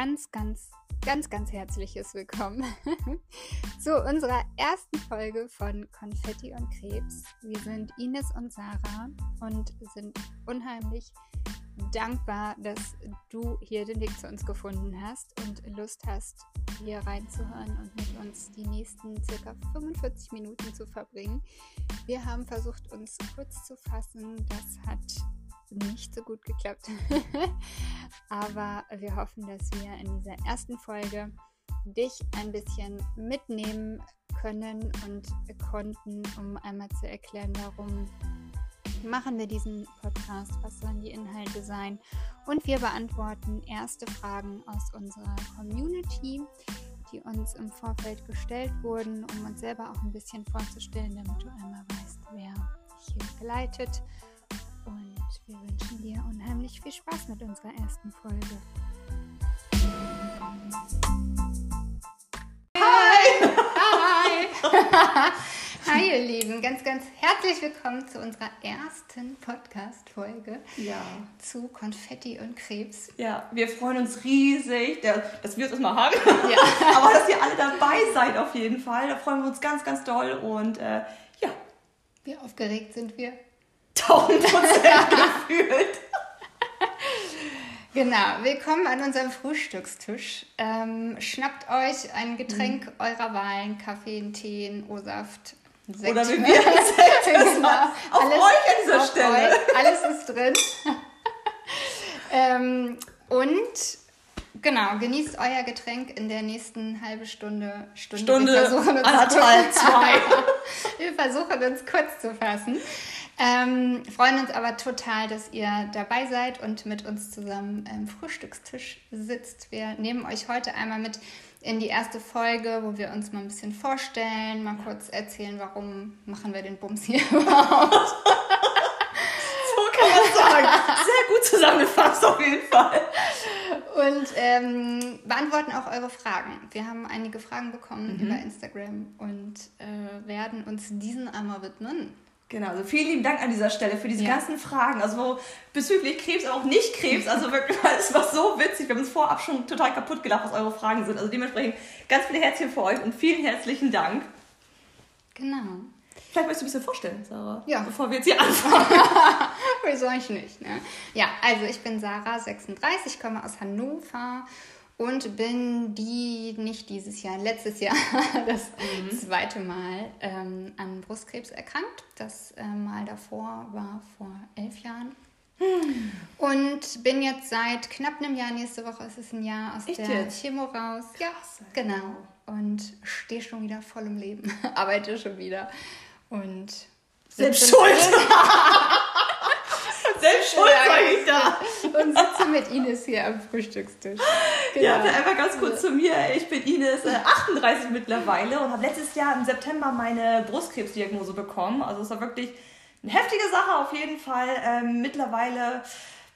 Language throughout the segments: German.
ganz, ganz, ganz, ganz herzliches Willkommen zu unserer ersten Folge von Konfetti und Krebs. Wir sind Ines und Sarah und sind unheimlich dankbar, dass du hier den Weg zu uns gefunden hast und Lust hast, hier reinzuhören und mit uns die nächsten circa 45 Minuten zu verbringen. Wir haben versucht, uns kurz zu fassen. Das hat nicht so gut geklappt. Aber wir hoffen, dass wir in dieser ersten Folge dich ein bisschen mitnehmen können und konnten, um einmal zu erklären, warum machen wir diesen Podcast, was sollen die Inhalte sein. Und wir beantworten erste Fragen aus unserer Community, die uns im Vorfeld gestellt wurden, um uns selber auch ein bisschen vorzustellen, damit du einmal weißt, wer dich hier begleitet wir wünschen dir unheimlich viel Spaß mit unserer ersten Folge. Hi! Hi! Hi, ihr Lieben, ganz, ganz herzlich willkommen zu unserer ersten Podcast-Folge ja. zu Konfetti und Krebs. Ja, wir freuen uns riesig, dass wir es mal haben, ja. aber dass ihr alle dabei seid auf jeden Fall. Da freuen wir uns ganz, ganz doll und äh, ja. Wie aufgeregt sind wir? 1000 Prozent gefühlt. Genau, willkommen an unserem Frühstückstisch. Ähm, schnappt euch ein Getränk mhm. eurer Wahl, Kaffee, einen Tee, einen O-Saft, Sekt. Oder wie wir Sekt genau. Auf alles, euch an dieser Stelle. Euch, alles ist drin. ähm, und genau, genießt euer Getränk in der nächsten halbe Stunde. Stunde, Stunde wir versuchen uns anderthalb, zwei. wir versuchen uns kurz zu fassen. Ähm, freuen uns aber total, dass ihr dabei seid und mit uns zusammen am Frühstückstisch sitzt. Wir nehmen euch heute einmal mit in die erste Folge, wo wir uns mal ein bisschen vorstellen, mal kurz erzählen, warum machen wir den Bums hier überhaupt. so kann man sagen. Sehr gut zusammengefasst auf jeden Fall. Und ähm, beantworten auch eure Fragen. Wir haben einige Fragen bekommen mhm. über Instagram und äh, werden uns diesen einmal widmen. Genau, also vielen lieben Dank an dieser Stelle für diese ja. ganzen Fragen. Also bezüglich Krebs, aber auch nicht Krebs. Also wirklich, es war so witzig. Wir haben uns vorab schon total kaputt gelacht, was eure Fragen sind. Also dementsprechend ganz viele Herzchen für euch und vielen herzlichen Dank. Genau. Vielleicht möchtest du ein bisschen vorstellen, Sarah. Ja. Bevor wir jetzt hier anfangen. Wieso ich nicht, ne? Ja, also ich bin Sarah, 36, komme aus Hannover und bin die nicht dieses Jahr, letztes Jahr das mhm. zweite Mal ähm, an Brustkrebs erkrankt. Das äh, Mal davor war vor elf Jahren. Mhm. Und bin jetzt seit knapp einem Jahr, nächste Woche ist es ein Jahr aus Echt der jetzt? Chemo raus. Ja, genau. Und stehe schon wieder voll im Leben, arbeite schon wieder. Und selbst schuld. Selbst schuld war ich da. Und sitze mit Ines hier am Frühstückstisch. Genau. Ja, einfach ganz kurz zu mir. Ich bin Ines, äh, 38 mittlerweile und habe letztes Jahr im September meine Brustkrebsdiagnose bekommen. Also es war wirklich eine heftige Sache auf jeden Fall. Ähm, mittlerweile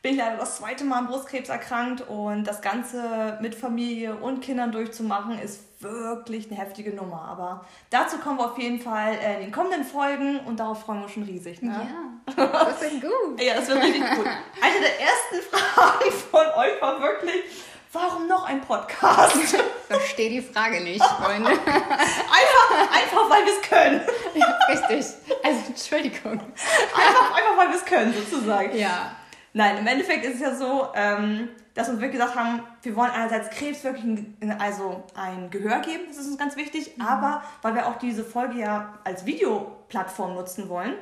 bin ich leider das zweite Mal an Brustkrebs erkrankt und das Ganze mit Familie und Kindern durchzumachen ist wirklich eine heftige Nummer. Aber dazu kommen wir auf jeden Fall in den kommenden Folgen und darauf freuen wir uns schon riesig. Ne? Ja, das wird gut. ja, das wird richtig gut. Eine der ersten Fragen von euch war wirklich, warum noch ein Podcast? Ich verstehe die Frage nicht, Freunde. einfach, einfach weil wir es können. Ja, richtig. Also Entschuldigung. Einfach, einfach weil wir es können, sozusagen. Ja. Nein, im Endeffekt ist es ja so, ähm, dass wir wirklich gesagt haben, wir wollen einerseits Krebs wirklich ein, also ein Gehör geben, das ist uns ganz wichtig, mhm. aber weil wir auch diese Folge ja als Videoplattform nutzen wollen,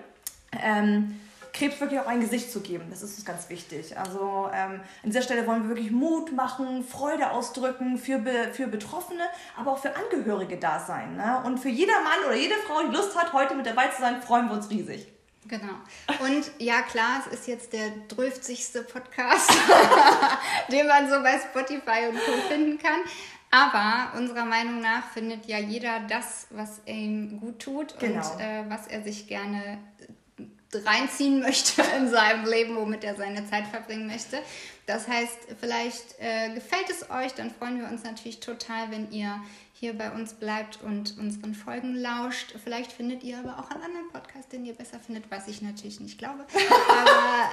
ähm, Krebs wirklich auch ein Gesicht zu geben. Das ist uns ganz wichtig. Also ähm, an dieser Stelle wollen wir wirklich Mut machen, Freude ausdrücken für, Be für Betroffene, aber auch für Angehörige da sein. Ne? Und für jeder Mann oder jede Frau, die Lust hat, heute mit dabei zu sein, freuen wir uns riesig. Genau. Und ja, klar, es ist jetzt der dröftigste Podcast, den man so bei Spotify und Co. finden kann. Aber unserer Meinung nach findet ja jeder das, was ihm gut tut genau. und äh, was er sich gerne reinziehen möchte in seinem Leben, womit er seine Zeit verbringen möchte. Das heißt, vielleicht äh, gefällt es euch, dann freuen wir uns natürlich total, wenn ihr hier bei uns bleibt und unseren Folgen lauscht. Vielleicht findet ihr aber auch einen anderen Podcast, den ihr besser findet, was ich natürlich nicht glaube. Aber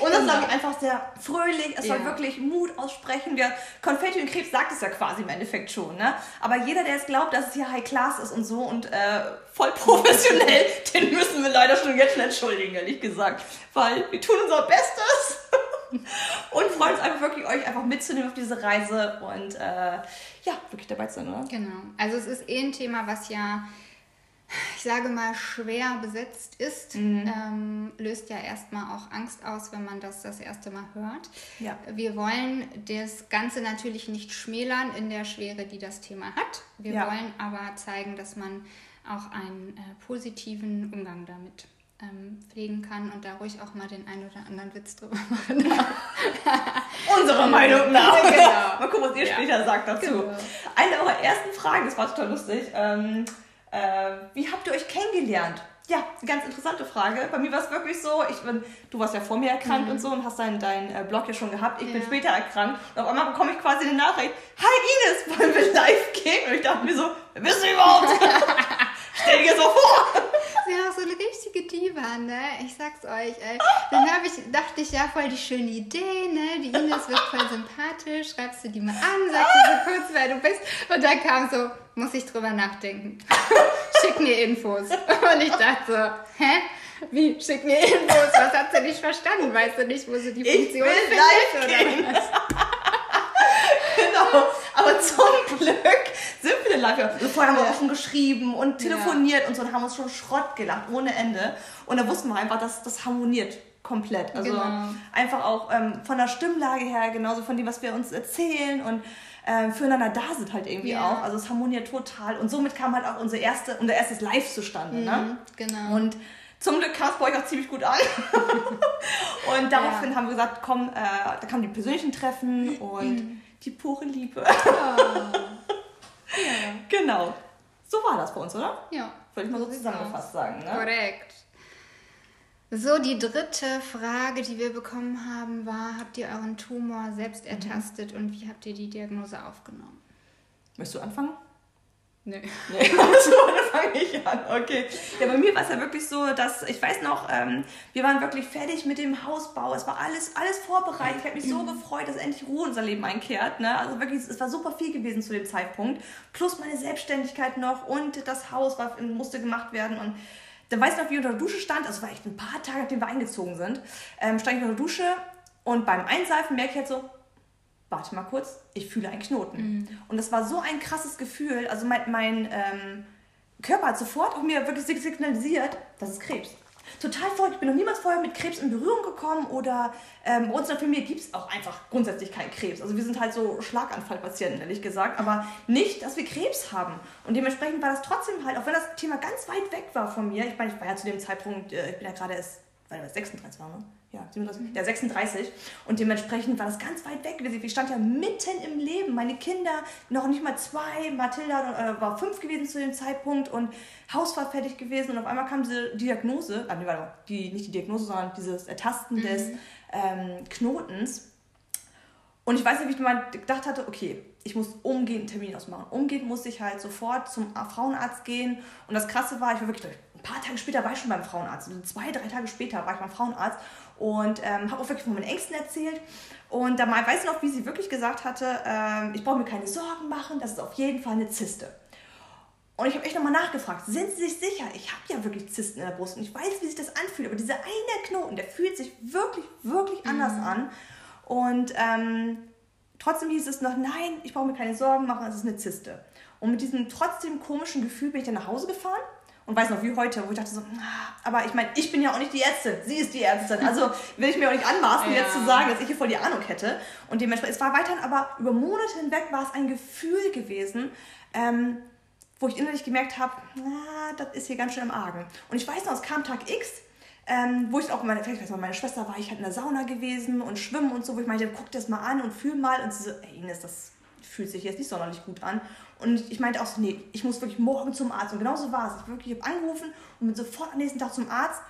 und das war einfach sehr fröhlich. Es ja. war wirklich Mut aussprechen. Wir, Konfetti und Krebs sagt es ja quasi im Endeffekt schon. Ne? Aber jeder, der es glaubt, dass es hier High Class ist und so und äh, voll professionell, den müssen wir leider schon jetzt schon entschuldigen, ehrlich gesagt. Weil wir tun unser Bestes. Und freuen uns einfach wirklich, euch einfach mitzunehmen auf diese Reise und äh, ja, wirklich dabei zu sein, oder? Genau. Also es ist eh ein Thema, was ja, ich sage mal, schwer besetzt ist. Mhm. Ähm, löst ja erstmal auch Angst aus, wenn man das das erste Mal hört. Ja. Wir wollen das Ganze natürlich nicht schmälern in der Schwere, die das Thema hat. Wir ja. wollen aber zeigen, dass man auch einen äh, positiven Umgang damit ähm, pflegen kann und da ruhig auch mal den einen oder anderen Witz drüber machen darf. Unserer Meinung nach. Genau. mal gucken, was ihr ja. später sagt dazu. Genau. Eine eurer ersten Fragen, das war total lustig. Ähm, äh, wie habt ihr euch kennengelernt? Ja, eine ganz interessante Frage. Bei mir war es wirklich so, ich bin, du warst ja vor mir erkrankt mhm. und so und hast deinen dein, äh, Blog ja schon gehabt. Ich ja. bin später erkrankt und auf einmal bekomme ich quasi eine Nachricht. Hi Ines, wollen wir live gehen? Und ich dachte mir so, wer bist du überhaupt? Stell dir so vor ja auch so eine richtige Diva, ne? Ich sag's euch, ey. Dann ich, dachte ich, ja, voll die schöne Idee, ne? Die Ines wird voll sympathisch, schreibst du die mal an, sagst du so kurz, wer du bist. Und dann kam so, muss ich drüber nachdenken. Schick mir Infos. Und ich dachte so, hä? Wie, schick mir Infos? Was hat sie nicht verstanden? Weißt du nicht, wo sie die Funktion findet? Oder was? Aber zum Glück sind wir denn live. Also vorher haben wir auch schon geschrieben und telefoniert ja. und so und haben uns schon Schrott gelacht, ohne Ende. Und da wussten wir einfach, dass das harmoniert komplett. Also genau. einfach auch ähm, von der Stimmlage her, genauso von dem, was wir uns erzählen und ähm, füreinander da sind halt irgendwie ja. auch. Also es harmoniert total. Und somit kam halt auch unsere erste, unser erstes Live zustande. Ne? Mhm, ne? Genau. Und zum Glück kam es bei euch auch ziemlich gut an. und daraufhin ja. haben wir gesagt, komm, äh, da kamen die persönlichen Treffen und mhm. Die pure Liebe. Oh. Ja. Genau. So war das bei uns, oder? Ja. Würde ich mal so zusammengefasst sagen. Ne? Korrekt. So, die dritte Frage, die wir bekommen haben, war: Habt ihr euren Tumor selbst ertastet mhm. und wie habt ihr die Diagnose aufgenommen? Möchtest du anfangen? Nee. nee. Also, da fange ich an. Okay. Ja, bei mir war es ja wirklich so, dass ich weiß noch, ähm, wir waren wirklich fertig mit dem Hausbau. Es war alles, alles vorbereitet. Ich habe mich so mhm. gefreut, dass endlich Ruhe in unser Leben einkehrt. Ne? Also wirklich, es war super viel gewesen zu dem Zeitpunkt. Plus meine Selbstständigkeit noch und das Haus war, musste gemacht werden. Und dann weiß ich noch, wie ich unter der Dusche stand. Also war echt ein paar Tage, nachdem wir eingezogen sind. Ähm, stand ich unter der Dusche und beim Einseifen merke ich halt so, warte mal kurz, ich fühle einen Knoten. Mhm. Und das war so ein krasses Gefühl. Also mein, mein ähm, Körper hat sofort auch mir wirklich signalisiert, das ist Krebs. Total verrückt. Ich bin noch niemals vorher mit Krebs in Berührung gekommen oder ähm, bei uns in der Familie gibt es auch einfach grundsätzlich keinen Krebs. Also wir sind halt so Schlaganfallpatienten, ehrlich gesagt, aber nicht, dass wir Krebs haben. Und dementsprechend war das trotzdem halt, auch wenn das Thema ganz weit weg war von mir, ich meine, ich war ja zu dem Zeitpunkt, äh, ich bin ja gerade erst, weil das 36 war, ne? ja, 37, ja, 36. Und dementsprechend war das ganz weit weg. Ich stand ja mitten im Leben. Meine Kinder, noch nicht mal zwei. Mathilda äh, war fünf gewesen zu dem Zeitpunkt und Haus war fertig gewesen. Und auf einmal kam diese Diagnose, äh, warte, die, nicht die Diagnose, sondern dieses Ertasten mhm. des ähm, Knotens. Und ich weiß nicht, wie ich mal gedacht hatte, okay, ich muss umgehend einen Termin ausmachen. Umgehend musste ich halt sofort zum Frauenarzt gehen. Und das Krasse war, ich war wirklich, ein paar Tage später war ich schon beim Frauenarzt. Also zwei, drei Tage später war ich beim Frauenarzt und ähm, habe auch wirklich von meinen Ängsten erzählt. Und da weiß ich noch, wie sie wirklich gesagt hatte, ähm, ich brauche mir keine Sorgen machen, das ist auf jeden Fall eine Zyste. Und ich habe echt nochmal nachgefragt, sind Sie sich sicher? Ich habe ja wirklich Zysten in der Brust und ich weiß, wie sich das anfühlt, aber dieser eine Knoten, der fühlt sich wirklich, wirklich anders mhm. an. Und ähm, trotzdem hieß es noch, nein, ich brauche mir keine Sorgen machen, es ist eine Zyste. Und mit diesem trotzdem komischen Gefühl bin ich dann nach Hause gefahren und weiß noch wie heute, wo ich dachte so, ah, aber ich meine, ich bin ja auch nicht die Ärztin, sie ist die Ärztin. Also will ich mir auch nicht anmaßen, ja. jetzt zu sagen, dass ich hier voll die Ahnung hätte. Und dementsprechend, es war weiterhin, aber über Monate hinweg war es ein Gefühl gewesen, ähm, wo ich innerlich gemerkt habe, na, das ist hier ganz schön im Argen. Und ich weiß noch, es kam Tag X, ähm, wo ich auch meine, vielleicht weiß mal, meine Schwester war ich halt in der Sauna gewesen und schwimmen und so, wo ich meinte, guck das mal an und fühl mal. Und sie so, ey Ines, das fühlt sich jetzt nicht sonderlich gut an. Und ich meinte auch so, nee, ich muss wirklich morgen zum Arzt. Und genauso war es. Ich wirklich habe angerufen und bin sofort am nächsten Tag zum Arzt.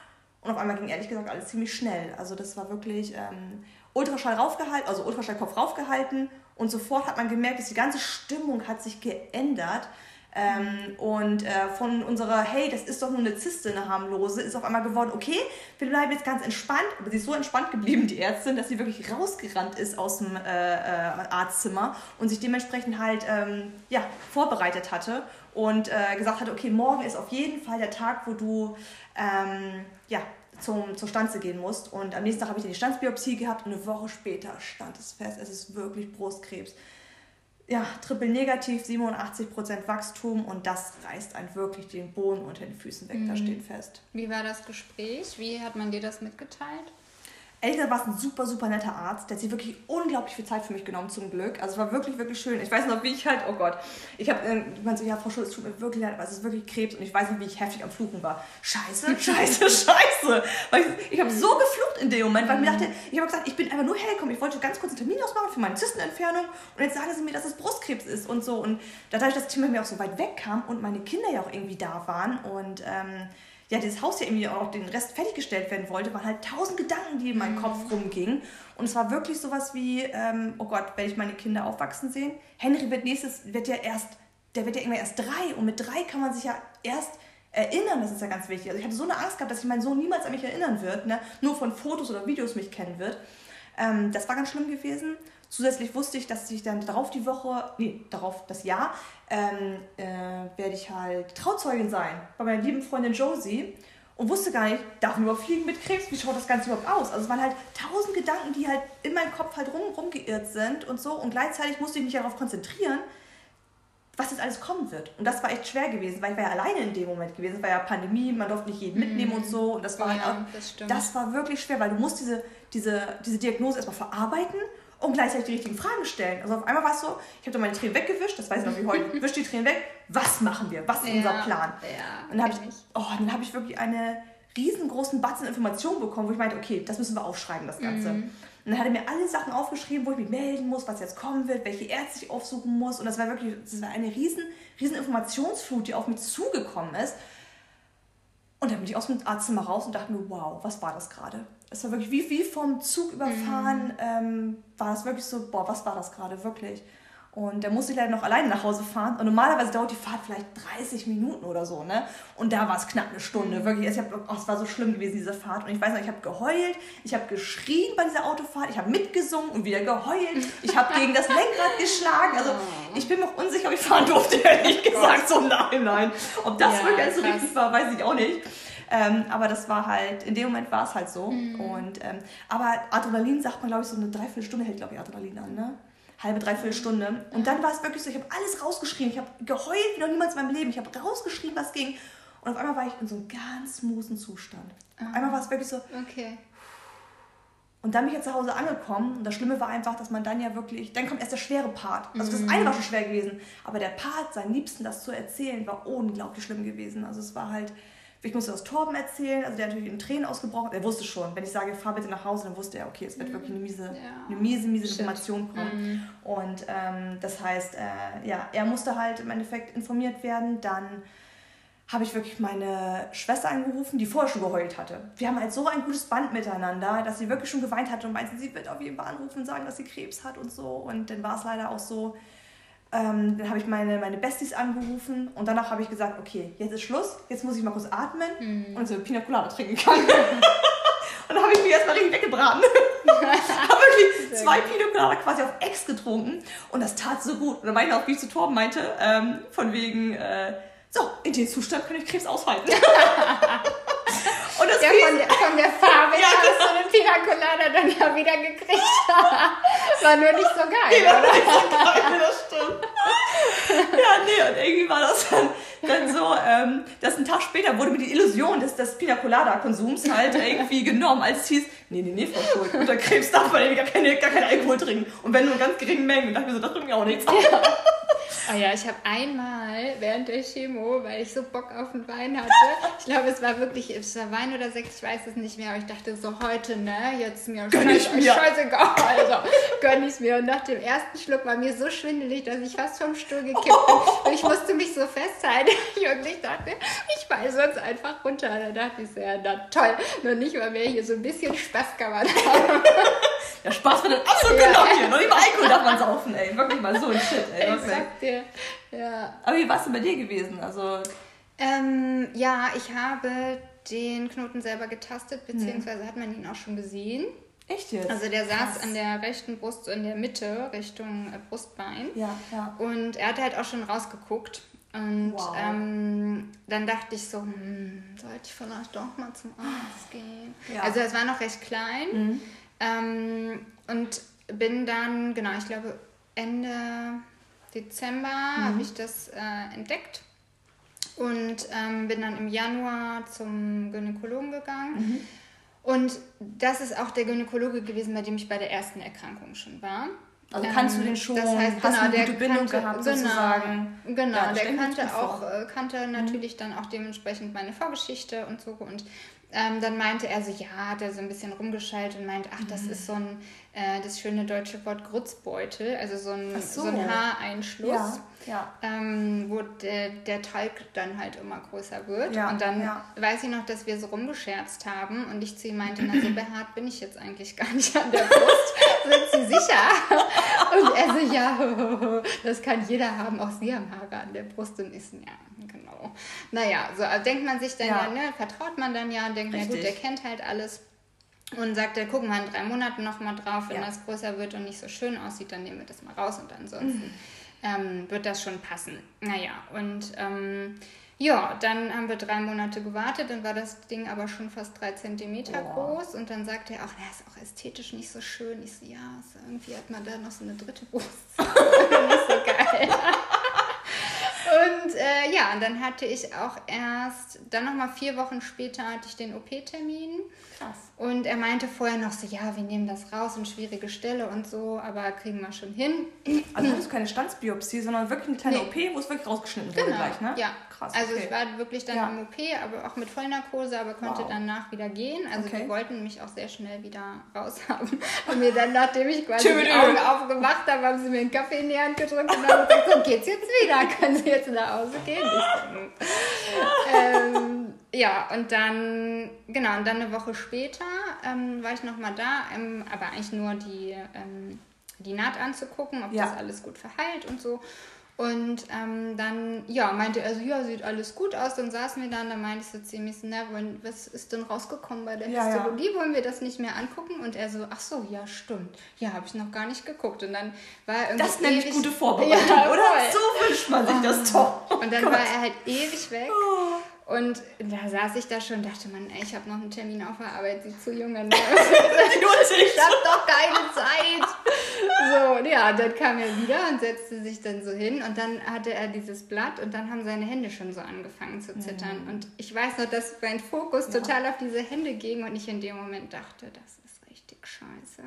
Und auf einmal ging ehrlich gesagt alles ziemlich schnell. Also das war wirklich. Ähm, Ultraschall raufgehalten, also Ultraschallkopf raufgehalten und sofort hat man gemerkt, dass die ganze Stimmung hat sich geändert. Ähm, und äh, von unserer, hey, das ist doch nur eine Zyste, eine harmlose, ist auf einmal geworden, okay, wir bleiben jetzt ganz entspannt. Aber sie ist so entspannt geblieben, die Ärztin, dass sie wirklich rausgerannt ist aus dem äh, äh, Arztzimmer und sich dementsprechend halt ähm, ja, vorbereitet hatte und äh, gesagt hatte, okay, morgen ist auf jeden Fall der Tag, wo du ähm, ja, zum, zur Stanze gehen musst. Und am nächsten Tag habe ich dann die Stanzbiopsie gehabt und eine Woche später stand es fest, es ist wirklich Brustkrebs ja, triple negativ, 87% Wachstum und das reißt einen wirklich den Boden unter den Füßen weg, mhm. da steht fest. Wie war das Gespräch? Wie hat man dir das mitgeteilt? Ehrlich war es ein super, super netter Arzt. Der hat sich wirklich unglaublich viel Zeit für mich genommen, zum Glück. Also es war wirklich, wirklich schön. Ich weiß noch, wie ich halt, oh Gott, ich habe, äh, ich meine so, ja, Frau Schulz, es tut mir wirklich leid, aber es ist wirklich Krebs und ich weiß noch, wie ich heftig am Fluchen war. Scheiße, scheiße, scheiße. Weil ich, ich habe so geflucht in dem Moment, weil ich mir dachte, ich habe gesagt, ich bin einfach nur hergekommen. Ich wollte ganz kurz einen Termin ausmachen für meine Zystenentfernung und jetzt sagen sie mir, dass es Brustkrebs ist und so. Und dadurch, dass das Thema mir auch so weit weg kam und meine Kinder ja auch irgendwie da waren und ähm, ja, dieses Haus ja irgendwie auch den Rest fertiggestellt werden wollte, waren halt tausend Gedanken, die in meinem mhm. Kopf rumgingen. Und es war wirklich sowas wie, ähm, oh Gott, werde ich meine Kinder aufwachsen sehen? Henry wird nächstes, wird ja erst, der wird ja irgendwann erst drei und mit drei kann man sich ja erst erinnern, das ist ja ganz wichtig. Also ich hatte so eine Angst gehabt, dass ich mein Sohn niemals an mich erinnern wird, ne? nur von Fotos oder Videos mich kennen wird. Ähm, das war ganz schlimm gewesen. Zusätzlich wusste ich, dass ich dann darauf die Woche, nee, darauf das Jahr, ähm, äh, werde ich halt Trauzeugin sein bei meiner lieben Freundin Josie und wusste gar nicht, darf ich überhaupt fliegen mit Krebs? Wie schaut das Ganze überhaupt aus? Also es waren halt tausend Gedanken, die halt in meinem Kopf halt rum, rumgeirrt sind und so und gleichzeitig musste ich mich darauf konzentrieren, was jetzt alles kommen wird. Und das war echt schwer gewesen, weil ich war ja alleine in dem Moment gewesen. Es war ja Pandemie, man durfte nicht jeden mitnehmen und so. Und das war halt ja, halt auch, das, das, war wirklich schwer, weil du musst diese, diese, diese Diagnose erstmal verarbeiten und gleichzeitig die richtigen Fragen stellen. Also auf einmal war es so, ich habe dann meine Tränen weggewischt, das weiß ich noch wie heute, wisch die Tränen weg, was machen wir, was ist ja, unser Plan? Ja, und dann habe ich, oh, hab ich wirklich eine riesengroßen Batzen Informationen bekommen, wo ich meinte, okay, das müssen wir aufschreiben, das Ganze. Mhm. Und dann hat er mir alle Sachen aufgeschrieben, wo ich mich melden muss, was jetzt kommen wird, welche Ärzte ich aufsuchen muss. Und das war wirklich, das war eine riesen, riesen Informationsflut, die auf mich zugekommen ist. Und dann bin ich aus dem Arztzimmer raus und dachte mir, wow, was war das gerade? Es war wirklich wie, wie vom Zug überfahren, mhm. ähm, war das wirklich so, boah, was war das gerade, wirklich? Und da musste ich leider noch alleine nach Hause fahren. Und normalerweise dauert die Fahrt vielleicht 30 Minuten oder so, ne? Und da war es knapp eine Stunde. Mhm. Wirklich, ich hab, oh, es war so schlimm gewesen, diese Fahrt. Und ich weiß noch, ich habe geheult, ich habe geschrien bei dieser Autofahrt, ich habe mitgesungen und wieder geheult. Ich habe gegen das Lenkrad geschlagen. Also oh. ich bin mir auch unsicher, ob ich fahren durfte, ehrlich oh gesagt, so nein, nein. Ob das ja, wirklich so richtig war, weiß ich auch nicht. Ähm, aber das war halt, in dem Moment war es halt so. Mhm. Und, ähm, aber Adrenalin sagt man, glaube ich, so eine Dreiviertelstunde hält, glaube ich, Adrenalin an, ne? halbe, dreiviertel Stunde. Und dann war es wirklich so, ich habe alles rausgeschrieben. Ich habe geheult wie noch niemals in meinem Leben. Ich habe rausgeschrieben, was ging. Und auf einmal war ich in so einem ganz smoothen Zustand. Auf einmal war es wirklich so. Okay. Und dann bin ich ja zu Hause angekommen und das Schlimme war einfach, dass man dann ja wirklich, dann kommt erst der schwere Part. Also das mhm. eine war schon schwer gewesen, aber der Part, seinen Liebsten das zu erzählen, war unglaublich schlimm gewesen. Also es war halt, ich musste das Torben erzählen, also der hat natürlich in Tränen ausgebrochen. Er wusste schon, wenn ich sage, fahr bitte nach Hause, dann wusste er, okay, es wird mhm. wirklich eine miese, ja. eine miese, miese Information kommen. Mhm. Und ähm, das heißt, äh, ja, er musste halt im Endeffekt informiert werden. Dann habe ich wirklich meine Schwester angerufen, die vorher schon geheult hatte. Wir haben halt so ein gutes Band miteinander, dass sie wirklich schon geweint hatte und meinte, sie wird auf jeden Fall anrufen und sagen, dass sie Krebs hat und so. Und dann war es leider auch so, ähm, dann habe ich meine, meine Besties angerufen und danach habe ich gesagt, okay, jetzt ist Schluss, jetzt muss ich mal kurz atmen mhm. und so Pina Colada trinken kann. und dann habe ich mich erstmal richtig weggebraten. habe wirklich zwei Pina Colada quasi auf Ex getrunken und das tat so gut. Und dann meinte auch, wie ich zu Torben meinte, ähm, von wegen, äh, so, in dem Zustand kann ich Krebs aushalten. Und das ja, von, der, von der Farbe ja, hast du den Pina Colada dann ja wieder gekriegt. war nur nicht so geil, nee, oder? Nicht so geil, das stimmt. ja, nee, und irgendwie war das dann, dann so, ähm, dass ein Tag später wurde mir die Illusion des, des Pina Colada-Konsums halt irgendwie genommen, als es hieß, nee, nee, nee, Frau Schuld, unter Krebs darf man gar, keine, gar keinen Alkohol trinken. Und wenn nur in ganz geringen Mengen. Dachte mir so, das bringt mir auch nichts. Ja. Oh ja, ich habe einmal während der Chemo, weil ich so Bock auf den Wein hatte, ich glaube, es war wirklich, es war Wein oder Sekt, ich weiß es nicht mehr, aber ich dachte so heute, ne, jetzt mir, gönn scheiß, mir. scheißegal, also gönn ich mir. Und nach dem ersten Schluck war mir so schwindelig, dass ich fast vom Stuhl gekippt bin. Und ich musste mich so festhalten. Und ich dachte, ich fall sonst einfach runter. Da dachte ich so, ja, na toll, nur nicht, weil wir hier so ein bisschen Spaß gemacht haben. Der Spaß wird dann absolut ja. genommen hier. Noch nicht mal Alkohol darf man saufen, ey. Wirklich mal so ein Shit, ey. Ich sag dir. Ja. Aber wie war es denn bei dir gewesen? Also. Ähm, ja, ich habe den Knoten selber getastet, beziehungsweise hm. hat man ihn auch schon gesehen. Echt jetzt? Also der Krass. saß an der rechten Brust, so in der Mitte, Richtung äh, Brustbein. Ja, ja. Und er hat halt auch schon rausgeguckt. Und wow. ähm, dann dachte ich so, hm, sollte ich vielleicht doch mal zum Arzt gehen? Ja. Also es war noch recht klein. Mhm. Ähm, und bin dann, genau, ich glaube Ende Dezember mhm. habe ich das äh, entdeckt. Und ähm, bin dann im Januar zum Gynäkologen gegangen. Mhm. Und das ist auch der Gynäkologe gewesen, bei dem ich bei der ersten Erkrankung schon war. Also kannst du den schon, das heißt, hast genau, eine gute Bindung kannte, gehabt genau, sozusagen. Genau, ja, der kannte auch, äh, kannte mhm. natürlich dann auch dementsprechend meine Vorgeschichte und so und ähm, dann meinte er so, ja, hat er so ein bisschen rumgeschaltet und meint, ach, das mhm. ist so ein, äh, das schöne deutsche Wort Grutzbeutel, also so ein, so. so. ein Haareinschluss, ja, ja. Ähm, wo der, der Talg dann halt immer größer wird. Ja, und dann weiß ich noch, dass wir so rumgescherzt haben und ich zu ihm meinte, na, so behaart bin ich jetzt eigentlich gar nicht an der Brust. Sind Sie sicher? Und er so, ja, das kann jeder haben, auch Sie haben Haare an der Brust. Und ich so, ja. Naja, so denkt man sich dann ja, ja ne, vertraut man dann ja, denkt, Richtig. na gut, der kennt halt alles. Und sagt, er, gucken wir in drei Monaten nochmal drauf, wenn ja. das größer wird und nicht so schön aussieht, dann nehmen wir das mal raus und ansonsten mhm. ähm, wird das schon passen. Naja, und ähm, ja, dann haben wir drei Monate gewartet, dann war das Ding aber schon fast drei Zentimeter oh. groß und dann sagte er auch, na, ist auch ästhetisch nicht so schön. Ich so, ja, irgendwie hat man da noch so eine dritte Brust. nicht so geil. Und äh, ja, und dann hatte ich auch erst, dann nochmal vier Wochen später hatte ich den OP-Termin. Krass. Und er meinte vorher noch so, ja, wir nehmen das raus und schwierige Stelle und so, aber kriegen wir schon hin. Also hattest du keine Stanzbiopsie, sondern wirklich eine kleine nee. OP, wo es wirklich rausgeschnitten wurde genau. gleich, ne? Ja. Krass. Also okay. ich war wirklich dann ja. im OP, aber auch mit Vollnarkose, aber konnte wow. danach wieder gehen. Also okay. die wollten mich auch sehr schnell wieder raus haben. Und mir dann, nachdem ich quasi die Augen aufgemacht habe, haben sie mir einen Kaffee in die Hand gedrückt und dann gesagt, so geht's jetzt wieder, können Sie jetzt nach Hause gehen? ähm, ja, und dann, genau, und dann eine Woche später ähm, war ich nochmal da, ähm, aber eigentlich nur die, ähm, die Naht anzugucken, ob ja. das alles gut verheilt und so. Und ähm, dann, ja, meinte er so, ja, sieht alles gut aus. Dann saßen wir da und dann meinte ich so ziemlich, na, was ist denn rausgekommen bei der ja, Histologie? Ja. Wollen wir das nicht mehr angucken? Und er so, ach so, ja, stimmt. Ja, habe ich noch gar nicht geguckt. Und dann war er irgendwie Das nenne ich gute Vorbereitung, ja, oder? So wünscht man sich oh. das doch. und dann Gott. war er halt ewig weg. Oh. Und da saß ich da schon und dachte, man, ey, ich habe noch einen Termin auf der Arbeit, sie zu jung an. ich habe doch keine Zeit. So, ja, dann kam er wieder und setzte sich dann so hin und dann hatte er dieses Blatt und dann haben seine Hände schon so angefangen zu zittern. Mhm. Und ich weiß noch, dass mein Fokus ja. total auf diese Hände ging und ich in dem Moment dachte, das ist richtig scheiße.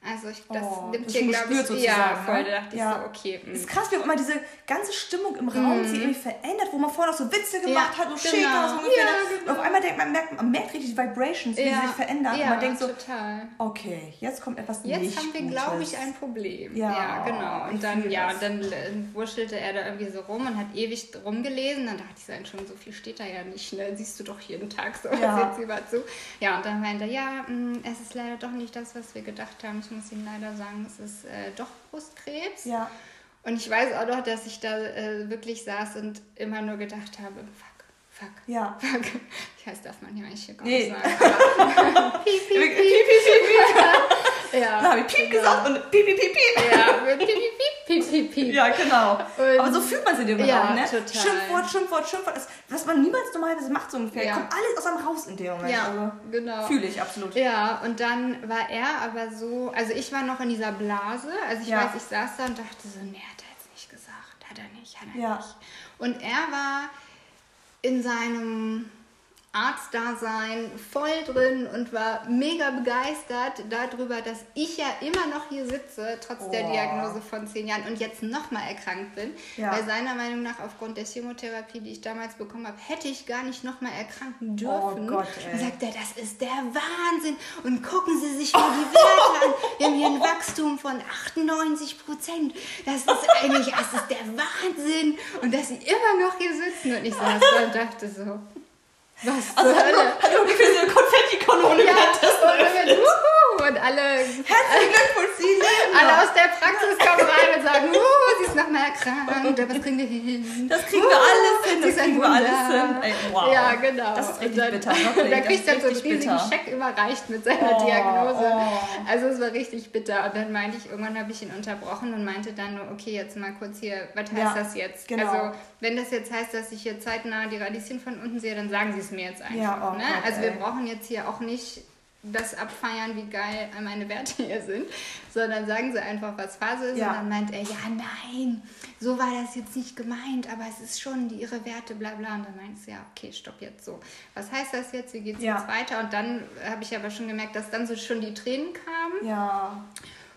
Also ich, das oh, nimmt hier, glaube ich, sozusagen, ja, voll, da dachte ja. ich so, okay. Es ist hm. krass, wie auch immer diese ganze Stimmung im Raum mm. sich irgendwie verändert, wo man vorher noch so Witze gemacht ja, hat und genau. schick so ungefähr. Ja, genau. Und auf einmal denkt man, merkt, man merkt richtig die Vibrations, wie ja. sie sich verändern. Ja, und man denkt so, total. okay, jetzt kommt etwas Jetzt nicht haben wir, glaube ich, ein Problem. Ja, genau. Und dann, ja, das. dann wuschelte er da irgendwie so rum und hat ewig rumgelesen. Dann dachte ich so, schon so viel steht da ja nicht. Ne? Siehst du doch jeden Tag so, ja. jetzt über zu. Ja, und dann meinte er, ja, mm, es ist leider doch nicht das, was wir gedacht haben. Ich muss Ihnen leider sagen, es ist äh, doch Brustkrebs. Ja. Und ich weiß auch noch, dass ich da äh, wirklich saß und immer nur gedacht habe, fuck, fuck, ja. fuck. Ich weiß, darf man ja eigentlich hier gar nicht sagen. Aber piep, piep, piep, piep, piep. Ja. Dann habe ich Piep genau. gesagt und Piep, Piep, Piep, Piep. Ja, Piep, Piep, Piep, Piep, Piep. Ja, genau. Und Aber so fühlt man sich in dem ja, Raum, ne? total. Schimpfwort, Schimpfwort, Schimpfwort. Das, was man niemals normalerweise macht, so ungefähr. Ja. Kommt alles aus einem raus in dem Moment. Ja, also, genau. Fühle ich absolut. Ja, und dann war er aber so, also ich war noch in dieser Blase. Also ich ja. weiß, ich saß da und dachte so, nee, hat er jetzt nicht gesagt. Hat er nicht, hat er ja. nicht. Und er war in seinem Arztdasein voll drin und war mega begeistert darüber, dass ich ja immer noch hier sitze, trotz oh. der Diagnose von zehn Jahren und jetzt nochmal erkrankt bin. Ja. Weil seiner Meinung nach, aufgrund der Chemotherapie, die ich damals bekommen habe, hätte ich gar nicht nochmal erkranken dürfen. Oh Gott, ey. Und sagt er, das ist der Wahnsinn. Und gucken Sie sich mal die Werte an. Wir haben hier ein Wachstum von 98 Prozent. Das ist eigentlich, das ist der Wahnsinn. Und dass Sie immer noch hier sitzen. Und ich saß da und dachte so, was also hat, hat irgendwie so eine Konfetti-Kanone ja, und, und alle. Herzlichen Glückwunsch, Sie leben Alle aus der Praxis kommen rein und sagen, uh, sie ist noch mal krank, aber das kriegen wir hin. Das kriegen wir alles uh, hin, das kriegen wir alles hin. Ey, wow. Ja, genau. Das ist richtig und dann, bitter. Wirklich. Da kriegt er so einen riesigen bitter. Scheck überreicht mit seiner oh, Diagnose. Oh. Also es war richtig bitter. Und dann meinte ich, irgendwann habe ich ihn unterbrochen und meinte dann nur, okay, jetzt mal kurz hier, was heißt ja, das jetzt? Genau. Also wenn das jetzt heißt, dass ich hier zeitnah die Radieschen von unten sehe, dann sagen Sie es mir jetzt einfach. Ja, ne? Gott, also wir brauchen jetzt hier auch nicht das abfeiern, wie geil meine Werte hier sind, sondern sagen sie einfach, was Phase ist. Ja. Und dann meint er, ja, nein, so war das jetzt nicht gemeint, aber es ist schon die, ihre Werte, bla bla. Und dann meinst du, ja, okay, stopp jetzt so. Was heißt das jetzt? Wie geht es Ja. jetzt weiter? Und dann habe ich aber schon gemerkt, dass dann so schon die Tränen kamen. Ja.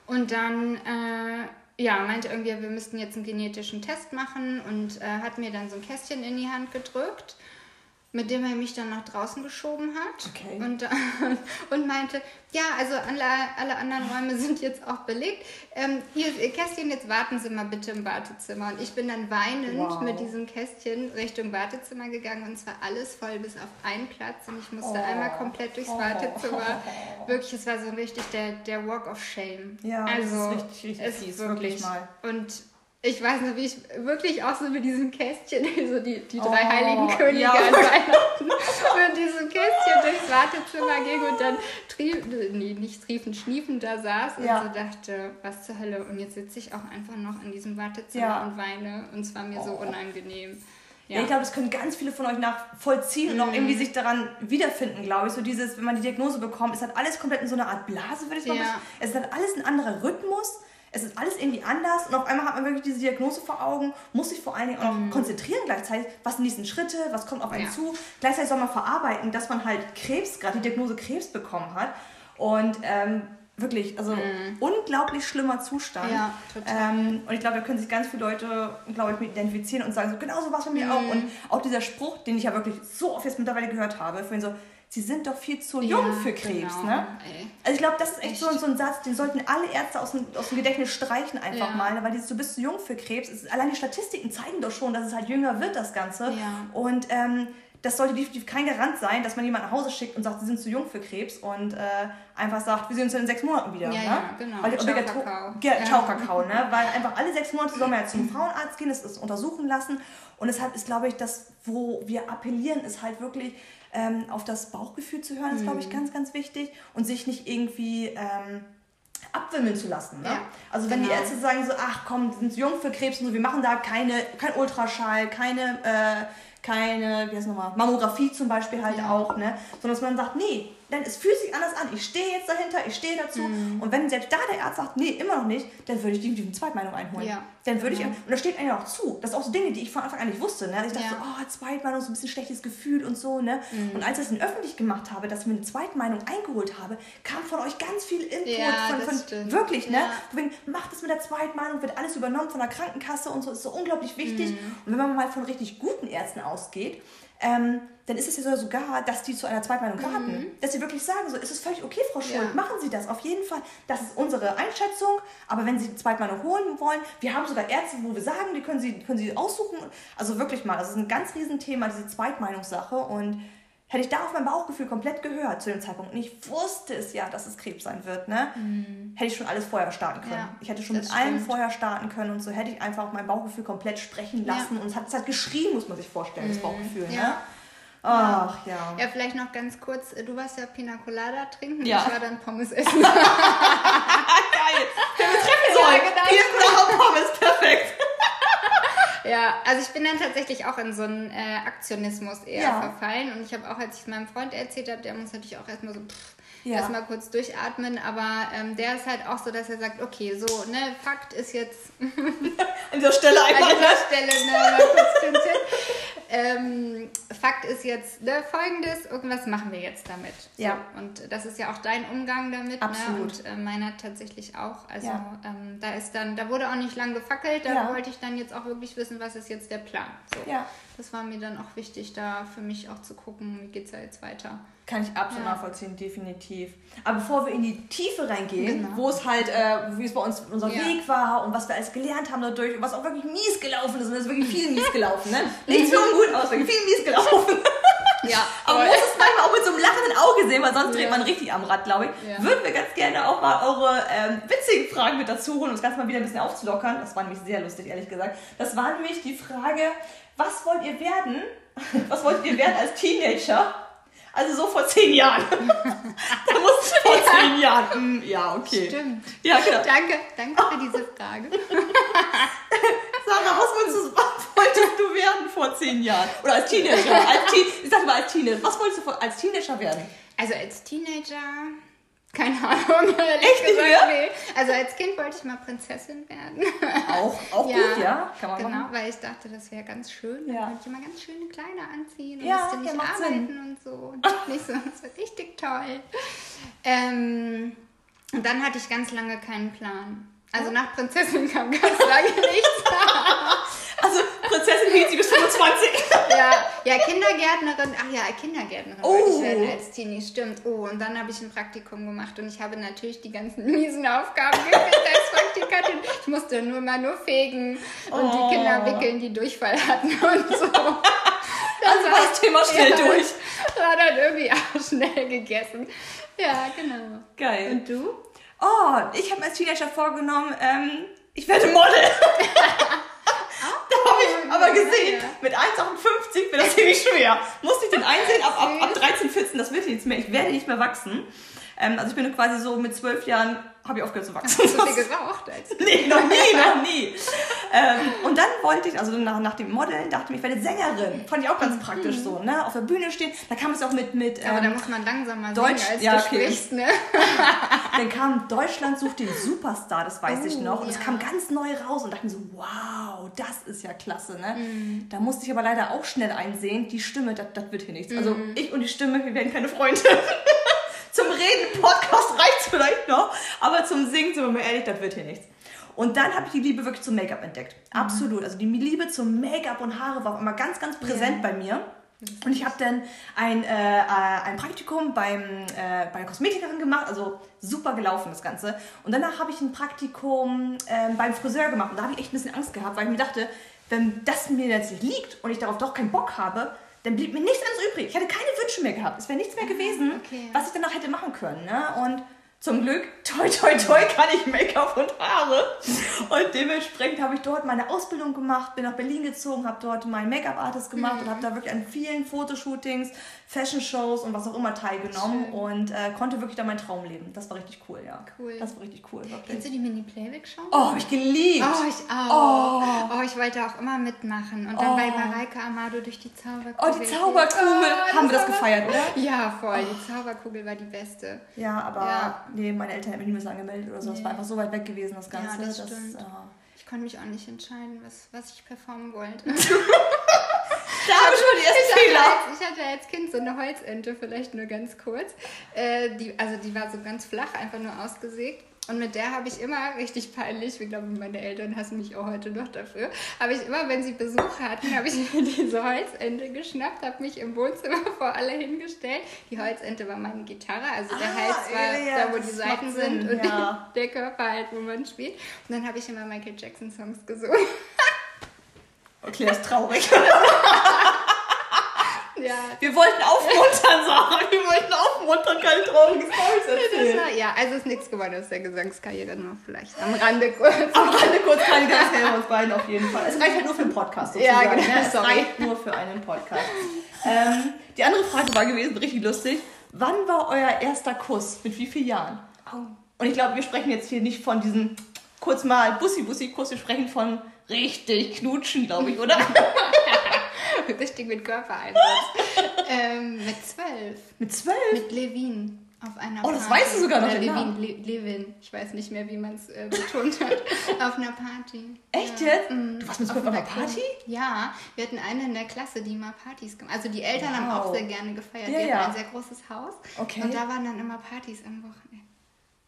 Und dann, äh, ja, meinte irgendwie, wir müssten jetzt einen genetischen Test machen und äh, hat mir dann so ein Kästchen in die Hand gedrückt, mit dem er mich dann nach draußen geschoben hat. Okay. Und, und meinte, ja, also alle, alle anderen Räume sind jetzt auch belegt. Ähm, hier ist Ihr Kästchen, jetzt warten Sie mal bitte im Wartezimmer. Und ich bin dann weinend Wow. mit diesem Kästchen Richtung Wartezimmer gegangen und es war alles voll bis auf einen Platz und ich musste Oh. einmal komplett durchs Oh. Wartezimmer. Wirklich, es war so richtig der, der Walk of Shame. Ja, das ist also, richtig, richtig es ist wirklich mal. Und ich weiß noch, wie ich wirklich auch so mit diesem Kästchen, so die, die drei Oh, heiligen Könige ja. an Weihnachten, mit diesem Kästchen durchs Wartezimmer ging und dann trief, nee, nicht triefen, schniefen da saß und Ja. so dachte, was zur Hölle. Und jetzt sitze ich auch einfach noch in diesem Wartezimmer Ja. und weine und es war mir so Oh. unangenehm. Ja. ich glaube, das können ganz viele von euch nachvollziehen und auch Mhm. irgendwie sich daran wiederfinden, glaube ich. So dieses, wenn man die Diagnose bekommt, ist halt alles komplett in so einer Art Blase, würde ich mal Ja. sagen. Es ist halt alles ein anderer Rhythmus. Es ist alles irgendwie anders und auf einmal hat man wirklich diese Diagnose vor Augen, muss sich vor allen Dingen auch noch konzentrieren gleichzeitig, was sind die nächsten Schritte, was kommt auf einen Mhm. Ja. zu. Gleichzeitig soll man verarbeiten, dass man halt Krebs, gerade die Diagnose Krebs bekommen hat. Und ähm, wirklich, also unglaublich schlimmer Zustand. Mhm. Ja. Ähm, und ich glaube, da können sich ganz viele Leute, glaube ich, mit identifizieren und sagen so, genau so war es bei mir Mhm. auch. Und auch dieser Spruch, den ich ja wirklich so oft jetzt mittlerweile gehört habe, vorhin so, sie sind doch viel zu jung Ja, für Krebs, genau, ne? Also ich glaube, das ist echt, So, Echt. so ein Satz, den sollten alle Ärzte aus dem, aus dem Gedächtnis streichen einfach Ja. mal, ne? weil dieses, du bist zu jung für Krebs. Es, allein die Statistiken zeigen doch schon, dass es halt jünger wird, das Ganze. Ja. Und ähm, das sollte definitiv kein Garant sein, dass man jemanden nach Hause schickt und sagt, sie sind zu jung für Krebs und äh, einfach sagt, wir sehen uns in sechs Monaten wieder. Ja, ne? ja, genau. Weil die Ciao, Kakao. Ja, Ja. Ciao Kakao, ne? Weil einfach alle sechs Monate soll man ja zum Frauenarzt gehen, das ist untersuchen lassen. Und deshalb ist, glaube ich, das, wo wir appellieren, ist halt wirklich ähm, auf das Bauchgefühl zu hören, ist, glaube ich, Mhm. ganz, ganz wichtig. Und sich nicht irgendwie ähm, abwimmeln zu lassen. Ne? Ja, also wenn die genau. Ärzte sagen so, ach komm, die sind zu jung für Krebs und so, wir machen da keine, kein Ultraschall, keine, äh, keine, wie heißt nochmal, Mammographie zum Beispiel halt Ja. auch, ne? Sondern dass man sagt, nee, denn es fühlt sich anders an. Ich stehe jetzt dahinter, ich stehe dazu. Mhm. Und wenn selbst da der Arzt sagt, nee, immer noch nicht, dann würde ich definitiv eine Zweitmeinung einholen. Ja. Dann würde ich, Genau. und das steht einem auch zu. Das sind auch so Dinge, die ich von Anfang an nicht wusste. Ne? Ich dachte Ja. so, oh, Zweitmeinung, so ein bisschen schlechtes Gefühl und so. Ne? Mhm. Und als ich das dann öffentlich gemacht habe, dass ich mir eine Zweitmeinung eingeholt habe, kam von euch ganz viel Input. Ja, von, das von. Wirklich, ne? Ja. Von wegen, Macht es mit der Zweitmeinung, wird alles übernommen von der Krankenkasse und so. ist so unglaublich wichtig. Mhm. Und wenn man mal von richtig guten Ärzten ausgeht, ähm, dann ist es ja sogar, dass die zu einer Zweitmeinung raten. Dass sie wirklich sagen, so, es ist völlig okay, Frau Schuld, Mhm. Ja. machen Sie das, auf jeden Fall. Das ist unsere Einschätzung, aber wenn Sie die Zweitmeinung holen wollen, wir haben sogar Ärzte, wo wir sagen, die können Sie, können Sie aussuchen. Also wirklich mal, das ist ein ganz Riesenthema, diese Zweitmeinungssache und hätte ich da auf mein Bauchgefühl komplett gehört zu dem Zeitpunkt und ich wusste es ja, dass es Krebs sein wird, ne? hätte ich schon alles vorher starten können. Mhm. Ja, ich hätte schon mit allem stimmt. vorher starten können und so hätte ich einfach mein Bauchgefühl komplett sprechen Ja. lassen und es hat, es hat geschrien, muss man sich vorstellen, das Bauchgefühl, Ja. ne? Ach ja. Ja, vielleicht noch ganz kurz, du warst ja Pina Colada trinken, Ja. ich war dann Pommes essen. Geil. Wir treffen sollen. genau. Hier ist noch Pommes, perfekt. Ja, also ich bin dann tatsächlich auch in so einen äh, Aktionismus eher Ja. verfallen. Und ich habe auch, als ich es meinem Freund erzählt habe, der muss natürlich auch erstmal so pff, Ja. erstmal kurz durchatmen. Aber ähm, der ist halt auch so, dass er sagt, okay, so, ne, Fakt ist jetzt An dieser Stelle an einfach. dieser Stelle ne, mal kurz. ähm, Fakt ist jetzt ne, folgendes, irgendwas machen wir jetzt damit. So, Ja. Und das ist ja auch dein Umgang damit. Absolut. Ne? Und äh, meiner tatsächlich auch. Also Ja. ähm, da ist dann, da wurde auch nicht lang gefackelt, da Ja. wollte ich dann jetzt auch wirklich wissen, was ist jetzt der Plan. So. Ja. Das war mir dann auch wichtig, da für mich auch zu gucken, wie geht es da jetzt weiter. Kann ich absolut Ja. nachvollziehen, definitiv. Aber bevor wir in die Tiefe reingehen, Genau. wo es halt, äh, wie es bei uns unser Ja. Weg war und was wir alles gelernt haben dadurch und was auch wirklich mies gelaufen ist, und es ist wirklich viel mies gelaufen, ne? Nichts für ungut aus, wirklich viel mies gelaufen. Ja, Aber muss es mal mal auch mit so einem lachenden Auge sehen, weil sonst dreht man richtig am Rad, glaube ich. Ja. Würden wir ganz gerne auch mal eure ähm, witzigen Fragen mit dazu holen, um das Ganze mal wieder ein bisschen aufzulockern. Das war nämlich sehr lustig, ehrlich gesagt. Das war nämlich die Frage, was wollt ihr werden? Was wollt ihr werden als Teenager? Also so vor zehn Jahren. da musst du vor zehn Jahren. Mm, ja, okay. Stimmt. Ja, genau. Danke, danke für diese Frage. Sarah, was wolltest, du, was wolltest du werden vor zehn Jahren? Oder als Teenager? Als Teen, ich sag mal als Teenager. Was wolltest du als Teenager werden? Also als Teenager, keine Ahnung, Echt nicht mehr? nee. Also als Kind wollte ich mal Prinzessin werden. Auch, auch Ja. gut, ja? Kann man Genau, machen. weil ich dachte, das wäre ganz schön. Dann Ja. wollte ich immer ganz schöne Kleider anziehen und Ja, musste ja, nicht arbeiten Sinn. und so. Und nicht so, das war richtig toll. Ähm, und dann hatte ich ganz lange keinen Plan. Also nach Prinzessin kam ganz lange nichts. Also, Prinzessin Hezi bis 25. Ja, ja, Kindergärtnerin, ach ja, Kindergärtnerin Oh. wollte ich werden als Teenie, stimmt. Oh, und dann habe ich ein Praktikum gemacht und ich habe natürlich die ganzen miesen Aufgaben gekriegt als Praktikantin. Ich musste nur mal nur fegen und Oh. die Kinder wickeln, die Durchfall hatten und so. Also war das Thema schnell Ja. durch. War dann irgendwie auch schnell gegessen. Ja, genau. Geil. Und du? Oh, ich habe mir als Teenager vorgenommen, ähm, ich werde Model. aber gesehen, ja. mit 1,58 wird das ziemlich schwer. Musste ich den einsehen, ab, ab, ab 13, 14, das wird nichts mehr. Ich werde nicht mehr wachsen. Ähm, also ich bin quasi so mit 12 Jahren, habe ich aufgehört zu wachsen. Hast du viel geraucht? Als Nee, noch nie, noch nie. ähm, und dann wollte ich, also nach, nach dem Modeln, dachte ich, ich werde Sängerin. Fand ich auch ganz praktisch so, ne? Auf der Bühne stehen. Da kam es auch mit, mit aber da ähm, muss man langsamer Deutsch- singen, als ja, du okay. sprichst, ne? dann kam Deutschland sucht den Superstar, das weiß ich Oh, noch. Und es ja. kam ganz neu raus und dachte mir so, wow, das ist ja klasse, ne? Mhm. Da musste ich aber leider auch schnell einsehen, die Stimme, das, wird hier nichts. Also Mhm. ich und die Stimme, wir werden keine Freunde. zum Reden, Podcast reicht vielleicht noch, aber zum Singen, sind wir mal ehrlich, das wird hier nichts. Und dann habe ich die Liebe wirklich zum Make-up entdeckt. Mhm. Absolut. Also die Liebe zum Make-up und Haare war auch immer ganz, ganz präsent Ja. bei mir. Und ich habe dann ein, äh, äh, ein Praktikum beim, äh, bei einer Kosmetikerin gemacht, also super gelaufen das Ganze. Und danach habe ich ein Praktikum ähm, beim Friseur gemacht. Und da habe ich echt ein bisschen Angst gehabt, weil ich mir dachte, wenn das mir jetzt nicht liegt und ich darauf doch keinen Bock habe, dann blieb mir nichts anderes übrig. Ich hatte keine Wünsche mehr gehabt. Es wäre nichts mehr gewesen, Ah, okay. was ich danach hätte machen können. Ne? Und zum Glück, toi, toi, toi, kann ich Make-up und Haare. Und dementsprechend habe ich dort meine Ausbildung gemacht, bin nach Berlin gezogen, habe dort meinen Make-up-Artist gemacht Mhm. und habe da wirklich an vielen Fotoshootings, Fashion-Shows und was auch immer teilgenommen Schön. und äh, konnte wirklich da meinen Traum leben. Das war richtig cool, ja. Cool. Das war richtig cool, Kennst wirklich. du die Mini-Playback-Show? Oh, habe ich geliebt. Oh, ich auch. Oh. ich wollte auch immer mitmachen. Und dann Oh. bei Mareike Amado durch die Zauberkugel. Oh, die Zauberkugel. Oh, Haben wir das gefeiert, oder? Ja, voll. Die Zauberkugel war die beste. Ja, aber Ja. Nee, meine Eltern hätten mich niemals angemeldet oder so. Das Nee. war einfach so weit weg gewesen, das Ganze. Ja, das stimmt. äh, Ich konnte mich auch nicht entscheiden, was, was ich performen wollte. da habe ich schon die ersten Ich Fehler. hatte, als, ich hatte als Kind so eine Holzente, vielleicht nur ganz kurz. Äh, die, also die war so ganz flach, einfach nur ausgesägt. Und mit der habe ich immer richtig peinlich, ich glaube, meine Eltern hassen mich auch heute noch dafür, habe ich immer, wenn sie Besuch hatten, habe ich mir diese Holzente geschnappt, habe mich im Wohnzimmer vor alle hingestellt. Die Holzente war meine Gitarre, also der Ah, Hals war ja, da, wo die Sinn, sind und ja. der Körper halt, wo man spielt. Und dann habe ich immer Michael Jackson Songs gesungen. Okay, das ist traurig. Ja, Wir wollten aufmuntern, Sarah. Wir wollten aufmuntern, keine traurigen Storys Das erzählen. war, ja, also ist nichts geworden aus der Gesangskarriere, nur vielleicht am Rande kurz. Am Rande kurz keine Gedanken uns beiden auf jeden Fall. Es reicht halt nur für einen Podcast sozusagen. Ja, genau, ne? Es sorry. reicht nur für einen Podcast. ähm, die andere Frage war gewesen, richtig lustig. Wann war euer erster Kuss? Mit wie vielen Jahren? Und ich glaube, wir sprechen jetzt hier nicht von diesem kurz mal Bussi-Bussi-Kuss, wir sprechen von richtig knutschen, glaube ich, oder? Richtig mit Körpereinsatz. ähm, mit zwölf. Mit zwölf? Mit Levin auf einer Oh, das Party. weißt du sogar noch, Oder Levin. Le Levin. Ich weiß nicht mehr, wie man es äh, betont hat. auf einer Party. Echt ja. jetzt? Mhm. Du warst mit auf einer. Party? Ja, wir hatten eine in der Klasse, die immer Partys gemacht Also die Eltern haben Wow. auch sehr gerne gefeiert. Ja, wir ja. hatten ein sehr großes Haus. Okay. Und da waren dann immer Partys am Wochenende.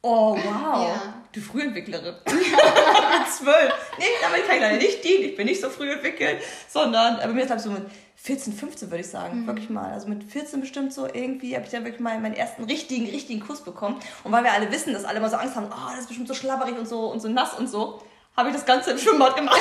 Oh, wow. Ja. Du Frühentwicklerin. mit zwölf. Nee, damit kann ich leider nicht dienen. Ich bin nicht so früh entwickelt, sondern äh, bei mir ist ich so mit 14, 15 würde ich sagen. Wirklich mal. Also mit 14 bestimmt so irgendwie habe ich dann wirklich mal meinen ersten richtigen, richtigen Kuss bekommen. Und weil wir alle wissen, dass alle immer so Angst haben, oh, das ist bestimmt so schlabberig und so und so nass und so, habe ich das Ganze im Schwimmbad gemacht.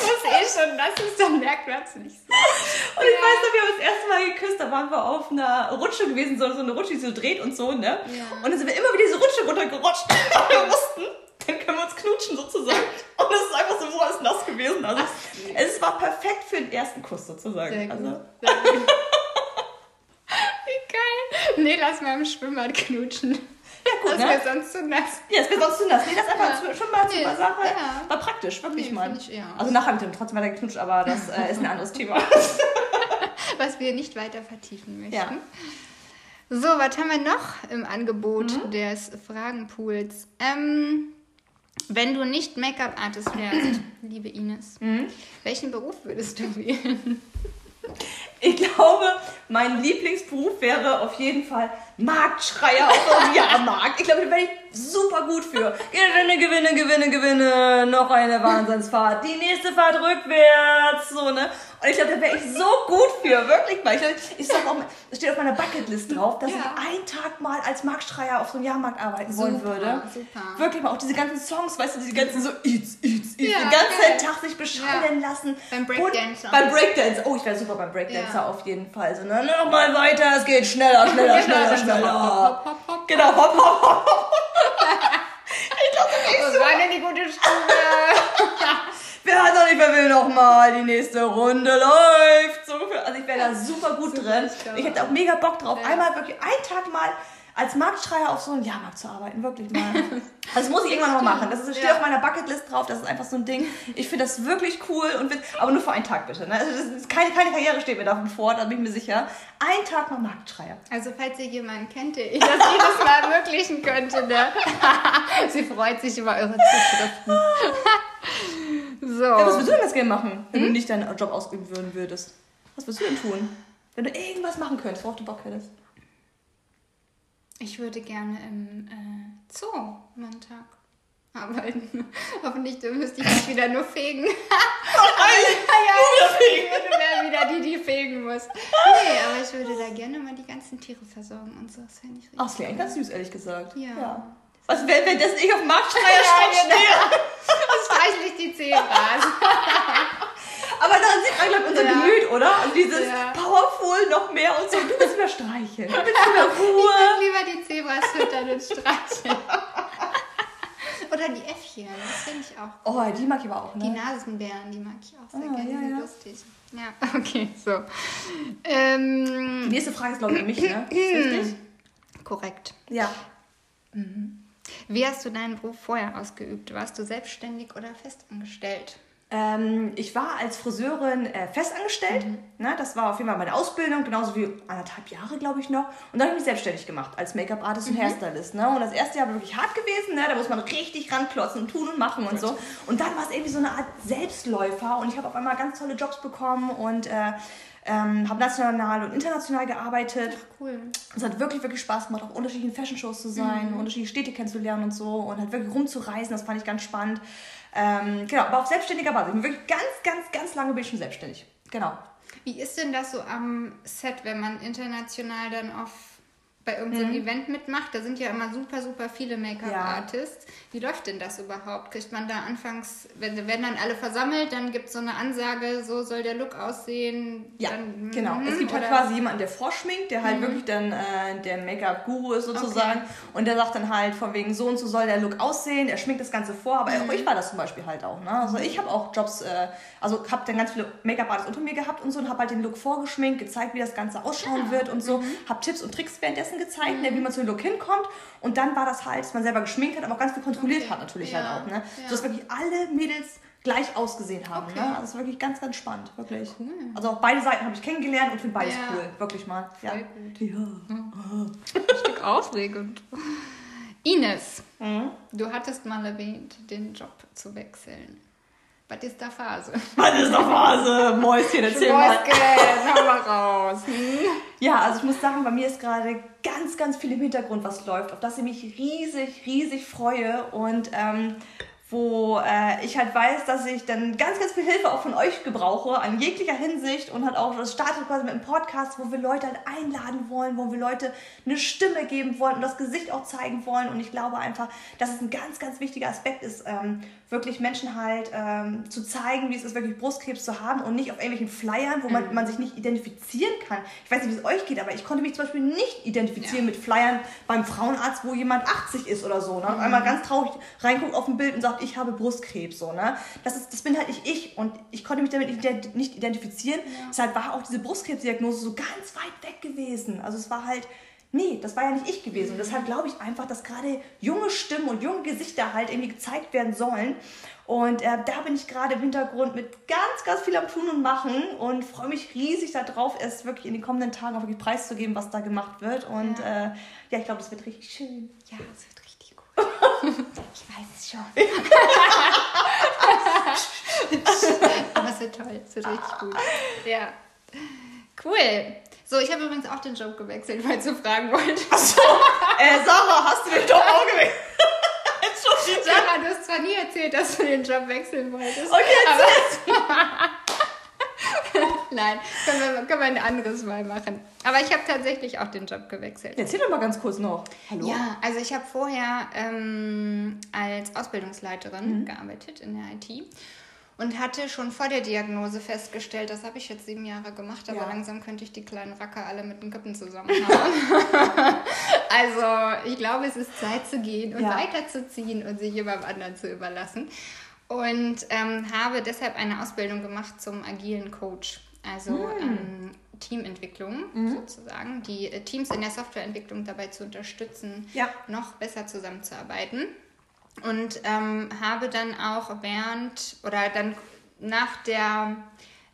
Ich muss eh so nass ist, dann merkt man es nicht so. Und ich weiß noch, wir haben das erste Mal geküsst, da waren wir auf einer Rutsche gewesen, so, so eine Rutsche, die so dreht und so, ne? Ja. Und dann sind wir immer wieder diese Rutsche runtergerutscht. Und wir wussten, dann können wir uns knutschen sozusagen. Und es ist einfach so, so alles nass gewesen. Also Ach, es war perfekt für den ersten Kuss sozusagen. Sehr gut. Also, Sehr gut. Wie geil. Nee, lass mal im Schwimmbad knutschen. Ja, gut, Das ne? wäre sonst zu nass. Ja, es wäre sonst zu nass. Nee, das einfach Ja. schon mal Nee, super Sache. ja. War praktisch, wirklich Nee, mal. ich, ja. Also nachher mit dem trotzdem weiter geknutscht, aber das äh, ist ein anderes Thema. Was wir nicht weiter vertiefen möchten. Ja. So, was haben wir noch im Angebot Mhm. des Fragenpools? Ähm, wenn du nicht Make-up-Artist wärst, liebe Ines, Mhm. welchen Beruf würdest du wählen? Ich glaube, mein Lieblingsberuf wäre auf jeden Fall Marktschreier auf dem Jahrmarkt. Ich glaube, da wäre ich super gut für. Gewinne, Gewinne, Gewinne, Gewinne. Noch eine Wahnsinnsfahrt. Die nächste Fahrt rückwärts. So, ne? Und ich glaube, da wäre ich so gut für. Wirklich mal. Ich, glaub, ich sag auch, das steht auf meiner Bucketlist drauf, dass Ja. ich einen Tag mal als Marktschreier auf so einem Jahrmarkt arbeiten wollen Super, würde. super. Wirklich mal auch diese ganzen Songs, weißt du, diese ganzen so Eats, Eats, Eats. Ja, den ganzen geil. Tag sich beschallen lassen. Beim Breakdancer. Beim Breakdance. Oh, ich wäre super beim Breakdancer Ja. auf jeden Fall. So, ne? Noch mal weiter, es geht schneller, schneller, schneller, dann so schneller. Hopp, hopp, hopp, hopp. Genau, hopp, hopp, hopp. Was war denn die gute Stimme? Wer hat noch nicht, wer will noch mal? Die nächste Runde läuft. So. Also ich wäre da super gut drin. ich glaube Ich hätte auch mega Bock drauf, einmal wirklich einen Tag mal als Marktschreier auf so einem Jahrmarkt zu arbeiten. Wirklich mal. Das muss ich irgendwann noch machen. Das ist, steht Ja. auf meiner Bucketlist drauf. Das ist einfach so ein Ding. Ich finde das wirklich cool. und will- Aber nur für einen Tag bitte. Ne? Also das ist keine, keine Karriere steht mir davon vor, da bin ich mir sicher. Ein Tag mal Marktschreier. Also, falls ihr jemanden kennt, der ihr das jedes Mal ermöglichen könnte, ne? Sie freut sich über eure Zuschriften. so. Ja, was würdest du denn jetzt gerne machen, wenn du nicht deinen Job ausüben würden würdest? Was würdest du denn tun? Wenn du irgendwas machen könntest, worauf du Bock hättest? Ich würde gerne im äh, Zoo Tag arbeiten. Hoffentlich müsste ich nicht wieder nur fegen. ja, ich wäre wieder die, die fegen muss. Nee, aber ich würde da gerne mal die ganzen Tiere versorgen und so. Das fände ich richtig. Ach, das eigentlich ganz süß, ehrlich gesagt. Ja. Was, wenn, wenn das ich auf Marktschreier Ja, genau. stehe? Das streichle ich die Zebras. Aber daran sieht man, glaube ich, unser Ja. Gemüt, oder? Also dieses Ja. powerful noch mehr und so. Du willst mehr streicheln. Du willst mehr Ich Ruhe. würde lieber die Zebras füttern und streicheln. Oder die Äffchen, das finde ich auch. Oh, die mag ich aber auch, Die ne? Nasenbären, die mag ich auch sehr Ah, gerne, die ja, sind ja. lustig. Ja, okay, so. Die Ähm, nächste Frage ist, glaube ich, an mich, ne? Ist richtig? korrekt. Ja. Wie hast du deinen Beruf vorher ausgeübt? Warst du selbstständig oder festangestellt? Ähm, ich war als Friseurin äh, festangestellt. Ne? Das war auf jeden Fall meine Ausbildung, genauso wie anderthalb Jahre, glaube ich, noch. Und dann habe ich mich selbstständig gemacht als Make-up-Artist und Hairstylist. Ne? Und das erste Jahr war wirklich hart gewesen. Ne? Da muss man richtig ranklotzen und tun und machen und so. Und dann war es irgendwie so eine Art Selbstläufer. Und ich habe auf einmal ganz tolle Jobs bekommen und äh, ähm, habe national und international gearbeitet. Cool. Es hat wirklich, wirklich Spaß gemacht, auf unterschiedlichen Fashion-Shows zu sein, unterschiedliche Städte kennenzulernen und so und halt wirklich rumzureisen, das fand ich ganz spannend. Ähm, genau, aber auf selbstständiger Basis. Ich bin wirklich ganz, ganz, ganz lange bin ich schon selbstständig. Genau. Wie ist denn das so am Set, wenn man international dann auf bei irgendeinem Event mitmacht? Da sind ja immer super, super viele Make-up-Artists. Wie läuft denn das überhaupt? Kriegt man da anfangs, wenn werden dann alle versammelt, dann gibt es so eine Ansage, so soll der Look aussehen? Ja, dann, genau. mhm, Es gibt halt quasi jemanden, der vorschminkt, der halt wirklich dann äh, der Make-up-Guru ist sozusagen. Und der sagt dann halt von wegen so und so soll der Look aussehen. Er schminkt das Ganze vor. Aber auch ich war das zum Beispiel halt auch. Ne? Also ich habe auch Jobs, äh, also habe dann ganz viele Make-up-Artists unter mir gehabt und so und habe halt den Look vorgeschminkt, gezeigt, wie das Ganze ausschauen wird und so. Habe Tipps und Tricks währenddessen gezeigt, ne, wie man zu dem Look hinkommt. Und dann war das halt, dass man selber geschminkt hat, aber auch ganz viel kontrolliert Okay. hat natürlich Ja, halt auch. Ne? ja. So dass wirklich alle Mädels gleich ausgesehen haben. Okay. Ne? Also das ist wirklich ganz, ganz spannend, wirklich. Cool. Also auch beide Seiten habe ich kennengelernt und finde beides Ja. cool. Wirklich mal. Ja. Voll gut. Ja. Ein Stück aufregend. Ines, Mhm. du hattest mal erwähnt, den Job zu wechseln. Was ist da Phase? Was ist noch Phase? Mäuschen, erzähl mal. Mäuschen, hau mal raus. Hm? Ja, also ich muss sagen, bei mir ist gerade ganz, ganz viel im Hintergrund, was läuft, auf das ich mich riesig, riesig freue. Und ähm, wo äh, ich halt weiß, dass ich dann ganz, ganz viel Hilfe auch von euch gebrauche, an jeglicher Hinsicht und halt auch, das startet quasi mit einem Podcast, wo wir Leute halt einladen wollen, wo wir Leute eine Stimme geben wollen und das Gesicht auch zeigen wollen und ich glaube einfach, dass es ein ganz, ganz wichtiger Aspekt ist, ähm, wirklich Menschen halt ähm, zu zeigen, wie es ist, wirklich Brustkrebs zu haben und nicht auf irgendwelchen Flyern, wo man, mhm. man sich nicht identifizieren kann. Ich weiß nicht, wie es euch geht, aber ich konnte mich zum Beispiel nicht identifizieren ja. mit Flyern beim Frauenarzt, wo jemand 80 ist oder so. Ne? Und mhm. einmal ganz traurig reinguckt auf ein Bild und sagt, ich habe Brustkrebs, so, ne? Das, ist, das bin halt nicht ich und ich konnte mich damit nicht identifizieren. Ja. Deshalb war auch diese Brustkrebsdiagnose so ganz weit weg gewesen. Also es war halt, nee, das war ja nicht ich gewesen. Und deshalb glaube ich einfach, dass gerade junge Stimmen und junge Gesichter halt irgendwie gezeigt werden sollen. Und äh, da bin ich gerade im Hintergrund mit ganz, ganz viel am Tun und Machen und freue mich riesig darauf, es wirklich in den kommenden Tagen auch wirklich preiszugeben, was da gemacht wird. Und ja, äh, ja ich glaube, das wird richtig schön. Ja, es wird richtig gut. ich weiß es schon. Aber es wird toll, es wird richtig gut. Ja. Cool. So, ich habe übrigens auch den Job gewechselt, falls du fragen wolltest. Achso, äh, Sarah, hast du den Job auch gewechselt? Sarah, du hast zwar nie erzählt, dass du den Job wechseln wolltest. Okay, aber Nein, können wir, können wir ein anderes Mal machen. Aber ich habe tatsächlich auch den Job gewechselt. Erzähl doch mal ganz kurz noch. Hallo? Ja, also ich habe vorher ähm, als Ausbildungsleiterin mhm. gearbeitet in der IT und hatte schon vor der Diagnose festgestellt, das habe ich jetzt sieben Jahre gemacht, aber ja. langsam könnte ich die kleinen Racker alle mit den Köppen zusammenhauen. also ich glaube, es ist Zeit zu gehen und ja. weiterzuziehen und sich jemandem anderen zu überlassen. Und ähm, habe deshalb eine Ausbildung gemacht zum agilen Coach, also hm. ähm, Teamentwicklung mhm. sozusagen, die äh, Teams in der Softwareentwicklung dabei zu unterstützen, ja. noch besser zusammenzuarbeiten und ähm, habe dann auch während oder dann nach der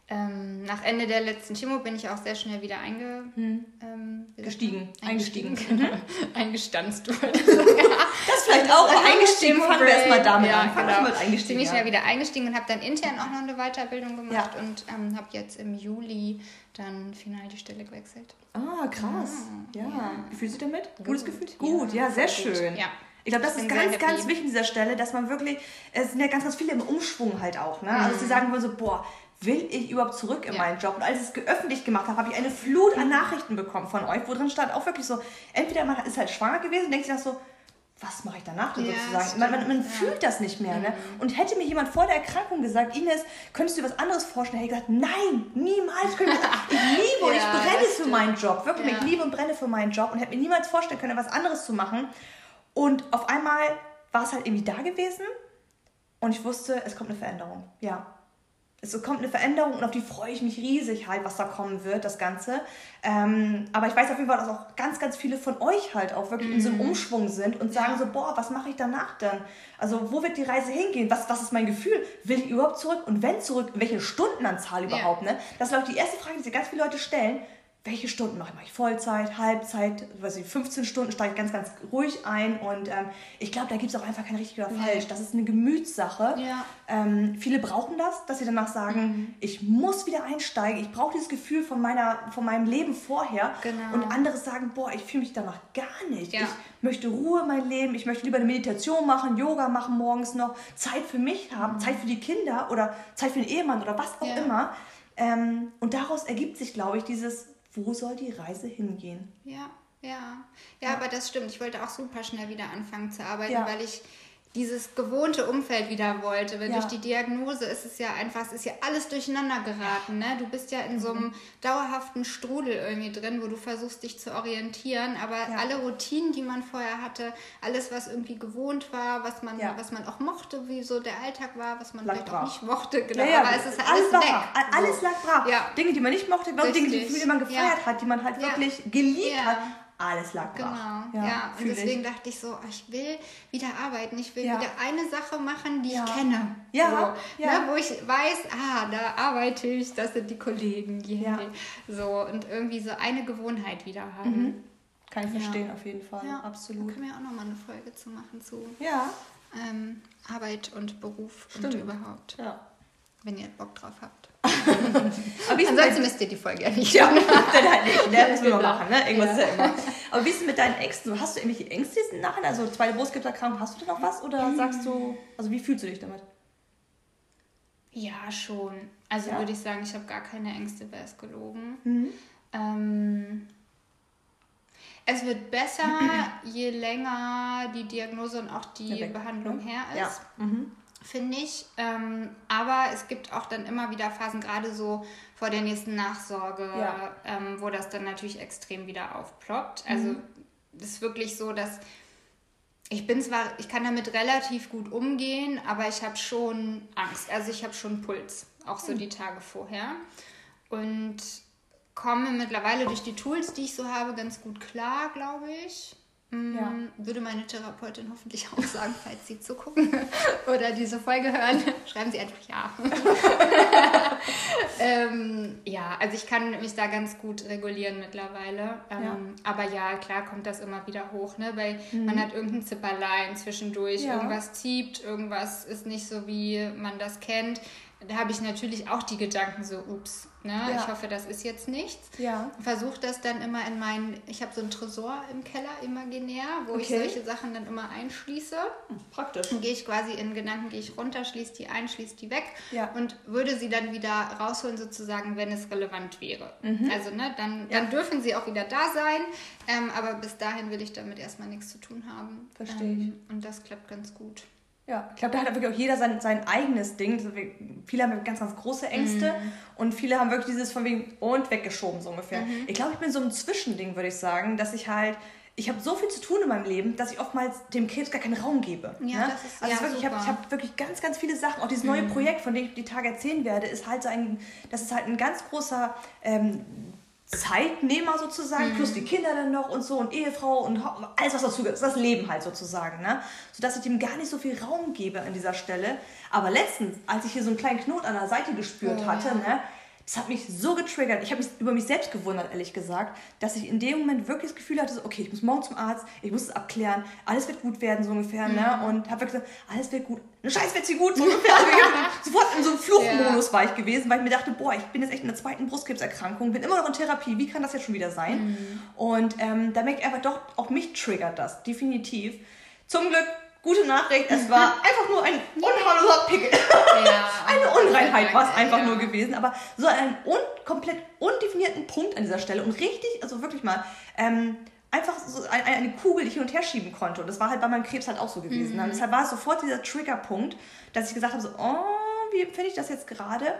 ähm, nach Ende der letzten Chemo bin ich auch sehr schnell wieder einge, hm. ähm, Eingestiegen. Eingestiegen. Genau. Eingestanzt wurde. das vielleicht auch. Aber eingestiegen fangen wir erstmal damit ja, an. Genau. Mit eingestiegen, bin ich ja. wieder eingestiegen und habe dann intern auch noch eine Weiterbildung gemacht ja. und ähm, habe jetzt im Juli dann final die Stelle gewechselt. Ah, krass. Ja. ja. Wie fühlst du damit? Gutes Gefühl? Gut, ja, sehr schön. Ja. Ich glaube, das ist ganz, ganz wichtig an dieser Stelle, dass man wirklich, es sind ja ganz, ganz viele im Umschwung halt auch, ne? Also sie mhm. sagen immer so, boah, will ich überhaupt zurück in ja. meinen Job? Und als ich es geöffentlich gemacht habe, habe ich eine Flut an Nachrichten bekommen von euch, wo drin stand auch wirklich so, entweder man ist halt schwanger gewesen und denkt sich das so, was mache ich danach denn ja, sozusagen? Man, man, man ja. fühlt das nicht mehr. Ne? Mhm. Und hätte mir jemand vor der Erkrankung gesagt, Ines, könntest du dir was anderes vorstellen? Hätte ich gesagt, nein, niemals. Ich, ich liebe und ich brenne für meinen Job. Wirklich, ich liebe und brenne für meinen Job und hätte mir niemals vorstellen können, was anderes zu machen. Und auf einmal war es halt irgendwie da gewesen und ich wusste, es kommt eine Veränderung. Ja. Es kommt eine Veränderung und auf die freue ich mich riesig halt, was da kommen wird, das Ganze. Ähm, aber ich weiß auf jeden Fall, dass auch ganz, ganz viele von euch halt auch wirklich mm. in so einem mhm. Umschwung sind und sagen ja. so, boah, was mache ich danach denn? Also wo wird die Reise hingehen? Was, was ist mein Gefühl? Will ich überhaupt zurück? Und wenn zurück, welche Stundenanzahl überhaupt? Ja. Ne? Das ist, glaube ich, die erste Frage, die sich ganz viele Leute stellen welche Stunden mache ich? Vollzeit, Halbzeit, weiß ich, 15 Stunden steige ich ganz, ganz ruhig ein und ähm, ich glaube, da gibt es auch einfach kein richtig oder falsch. Das ist eine Gemütssache. Ja. Ähm, viele brauchen das, dass sie danach sagen, mhm. ich muss wieder einsteigen, ich brauche dieses Gefühl von, meiner, von meinem Leben vorher genau. und andere sagen, boah, ich fühle mich danach gar nicht. Ja. Ich möchte Ruhe mein Leben, ich möchte lieber eine Meditation machen, Yoga machen morgens noch, Zeit für mich haben, mhm. Zeit für die Kinder oder Zeit für den Ehemann oder was auch ja. immer. Ähm, und daraus ergibt sich, glaube ich, dieses wo soll die Reise hingehen? Ja, ja. Ja, aber das stimmt. Ich wollte auch super schnell wieder anfangen zu arbeiten, ja. weil ich dieses gewohnte Umfeld wieder wollte. Weil ja. durch die Diagnose ist es ja einfach, es ist ja alles durcheinander geraten. Ne? Du bist ja in so einem mhm. dauerhaften Strudel irgendwie drin, wo du versuchst, dich zu orientieren. Aber ja. alle Routinen, die man vorher hatte, alles, was irgendwie gewohnt war, was man, ja. was man auch mochte, wie so der Alltag war, was man lag vielleicht brach. auch nicht mochte, genau. aber es ist alles, alles weg. Alles lag brach. Dinge, die man nicht mochte, Dinge, die, die man gefeiert hat, die man halt wirklich geliebt hat alles lag brach. Genau, ja. ja. Und deswegen ich. dachte ich so, ich will wieder arbeiten, ich will ja. wieder eine Sache machen, die ja. ich kenne. Ja. So, ja. Ne, wo ich weiß, ah, da arbeite ich, das sind die Kollegen. Yeah. So, und irgendwie so eine Gewohnheit wieder haben. Mhm. Kann ich verstehen, auf jeden Fall. Ja. Absolut. Da können wir auch nochmal eine Folge zu machen zu ja. Ähm, Arbeit und Beruf Stimmt. und überhaupt. Ja. Wenn ihr Bock drauf habt. Ansonsten müsst ihr die Folge ja nicht Ja, dann halt nicht. Ne? Müssen wir mal machen, ne? Irgendwas ja. ist ja immer. Aber wie ist es mit deinen Ängsten? Hast du irgendwelche Ängste jetzt nachher? Also zweite Brustkrebserkrankung, hast du da noch was? Oder mhm. sagst du, also wie fühlst du dich damit? Ja, schon. Also ja. würde ich sagen, ich habe gar keine Ängste, wäre es gelogen. Mhm. Ähm, es wird besser, je länger die Diagnose und auch die Behandlung her ist. Ja. Mhm finde ich. Ähm, aber es gibt auch dann immer wieder Phasen, gerade so vor der nächsten Nachsorge, ja. ähm, wo das dann natürlich extrem wieder aufploppt. Also mhm. es ist wirklich so, dass ich bin zwar, ich kann damit relativ gut umgehen, aber ich habe schon Angst. Also ich habe schon Puls, auch so mhm. die Tage vorher. Und komme mittlerweile durch die Tools, die ich so habe, ganz gut klar, glaube ich. Ja. Mm, würde meine Therapeutin hoffentlich auch sagen, falls Sie zugucken oder diese Folge hören, schreiben Sie einfach ja. ähm, ja, also ich kann mich da ganz gut regulieren mittlerweile. Ähm, ja. Aber ja, klar kommt das immer wieder hoch, ne? weil mhm. man hat irgendein Zipperlein zwischendurch, ja. irgendwas zieht, irgendwas ist nicht so, wie man das kennt da habe ich natürlich auch die Gedanken so, ups, ne? Ja. ich hoffe, das ist jetzt nichts. Ja. Versuche das dann immer in meinen, ich habe so einen Tresor im Keller imaginär, wo okay. ich solche Sachen dann immer einschließe. Hm, praktisch. Dann gehe ich quasi in Gedanken, gehe ich runter, schließe die ein, schließe die weg ja. und würde sie dann wieder rausholen sozusagen, wenn es relevant wäre. Mhm. Also ne, dann, dann dürfen sie auch wieder da sein, ähm, aber bis dahin will ich damit erstmal nichts zu tun haben. Verstehe ähm, ich. Und das klappt ganz gut. Ja, ich glaube, da hat wirklich auch jeder sein, sein eigenes Ding. Viele haben ganz, ganz große Ängste mhm. und viele haben wirklich dieses von wegen und weggeschoben, so ungefähr. Mhm. Ich glaube, ich bin so ein Zwischending, würde ich sagen, dass ich halt, ich habe so viel zu tun in meinem Leben, dass ich oftmals dem Krebs gar keinen Raum gebe. Ja, ne? das ist also ja, wirklich, ich habe hab wirklich ganz, ganz viele Sachen. Auch dieses neue mhm. Projekt, von dem ich die Tage erzählen werde, ist halt so ein, das ist halt ein ganz großer ähm, Zeitnehmer sozusagen, mhm. plus die Kinder dann noch und so und Ehefrau und alles, was dazu gehört. Das ist das Leben halt sozusagen, ne? Sodass ich dem gar nicht so viel Raum gebe an dieser Stelle. Aber letztens, als ich hier so einen kleinen Knot an der Seite gespürt oh, hatte, ja. ne? Das hat mich so getriggert. Ich habe mich über mich selbst gewundert, ehrlich gesagt, dass ich in dem Moment wirklich das Gefühl hatte, okay, ich muss morgen zum Arzt, ich muss es abklären, alles wird gut werden, so ungefähr, ne? mhm. ne? Und habe wirklich gesagt, alles wird gut, eine Scheiß wird sie gut, so ungefähr. Also sofort in so einem Fluchtmodus ja. war ich gewesen, weil ich mir dachte, boah, ich bin jetzt echt in der zweiten Brustkrebserkrankung, bin immer noch in Therapie, wie kann das jetzt schon wieder sein? Mhm. Und ähm, da merke ich einfach doch, auch mich triggert das, definitiv. Zum Glück Gute Nachricht, es war einfach nur ein unharmloser Pickel. Ja, Eine Unreinheit war es einfach ja. nur gewesen, aber so einen un komplett undefinierten Punkt an dieser Stelle und richtig, also wirklich mal, ähm, einfach so eine, eine, Kugel, die ich hin und her schieben konnte. Und das war halt bei meinem Krebs halt auch so gewesen. Mhm. Und deshalb war es sofort dieser Triggerpunkt, dass ich gesagt habe, so, oh, wie empfinde ich das jetzt gerade?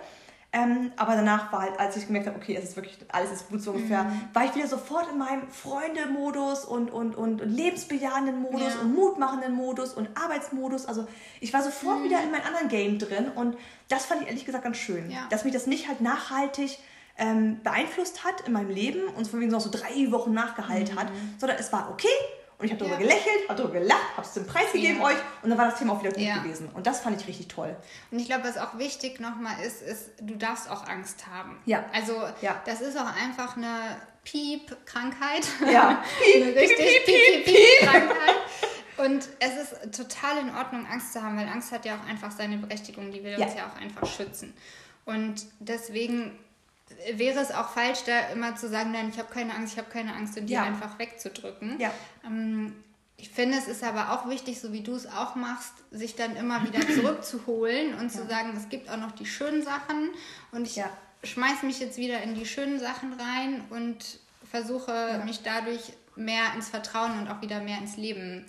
Ähm, aber danach war halt, als ich gemerkt habe, okay, es ist wirklich, alles ist gut so ungefähr, mhm. war ich wieder sofort in meinem Freunde-Modus und, und, und, und lebensbejahenden Modus ja. und mutmachenden Modus und Arbeitsmodus. Also ich war sofort mhm. wieder in meinem anderen Game drin und das fand ich ehrlich gesagt ganz schön, ja. dass mich das nicht halt nachhaltig ähm, beeinflusst hat in meinem Leben und von wegen so drei Wochen nachgehalten mhm. hat, sondern es war okay und ich habe darüber ja. gelächelt, habe darüber gelacht, habe es zum Preis gegeben ja. euch und dann war das Thema auch wieder gut ja. gewesen. Und das fand ich richtig toll. Und ich glaube, was auch wichtig nochmal ist, ist, du darfst auch Angst haben. Ja. Also das ist auch einfach eine Piep-Krankheit. Ja. Piep, eine richtig Piep-Piep-Krankheit. Und es ist total in Ordnung, Angst zu haben, weil Angst hat ja auch einfach seine Berechtigung, die will uns ja auch einfach schützen. Und deswegen wäre es auch falsch, da immer zu sagen, nein, ich habe keine Angst, ich habe keine Angst und die ja. einfach wegzudrücken. Ja. Ähm, ich finde, es ist aber auch wichtig, so wie du es auch machst, sich dann immer wieder zurückzuholen und ja. zu sagen, es gibt auch noch die schönen Sachen und ich ja. schmeiße mich jetzt wieder in die schönen Sachen rein und versuche ja. mich dadurch mehr ins Vertrauen und auch wieder mehr ins Leben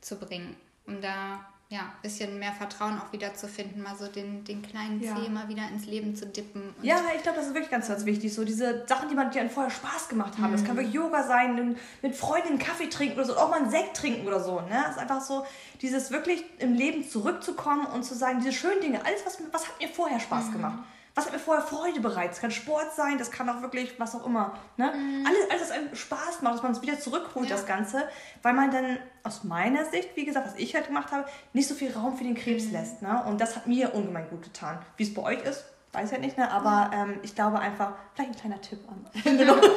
zu bringen, um da ja, ein bisschen mehr Vertrauen auch wieder zu finden, mal so den, den kleinen ja. Zeh mal wieder ins Leben zu dippen. ja, ich glaube, das ist wirklich ganz, ganz wichtig. So diese Sachen, die man dir vorher Spaß gemacht haben. Mhm. Das kann wirklich Yoga sein, mit Freunden Kaffee trinken oder so, auch mal einen Sekt trinken oder so. Ne? Das ist einfach so, dieses wirklich im Leben zurückzukommen und zu sagen, diese schönen Dinge, alles, was, was hat mir vorher Spaß mhm. gemacht was hat mir vorher Freude bereitet. Das kann Sport sein, das kann auch wirklich was auch immer. Ne? Mhm. Alles, alles, was einem Spaß macht, dass man es wieder zurückholt, ja. das Ganze, weil man dann aus meiner Sicht, wie gesagt, was ich halt gemacht habe, nicht so viel Raum für den Krebs mhm. lässt. Ne? Und das hat mir ungemein gut getan. Wie es bei euch ist, weiß ich halt nicht, ne? aber ähm, ich glaube einfach, vielleicht ein kleiner Tipp Ende noch. ja,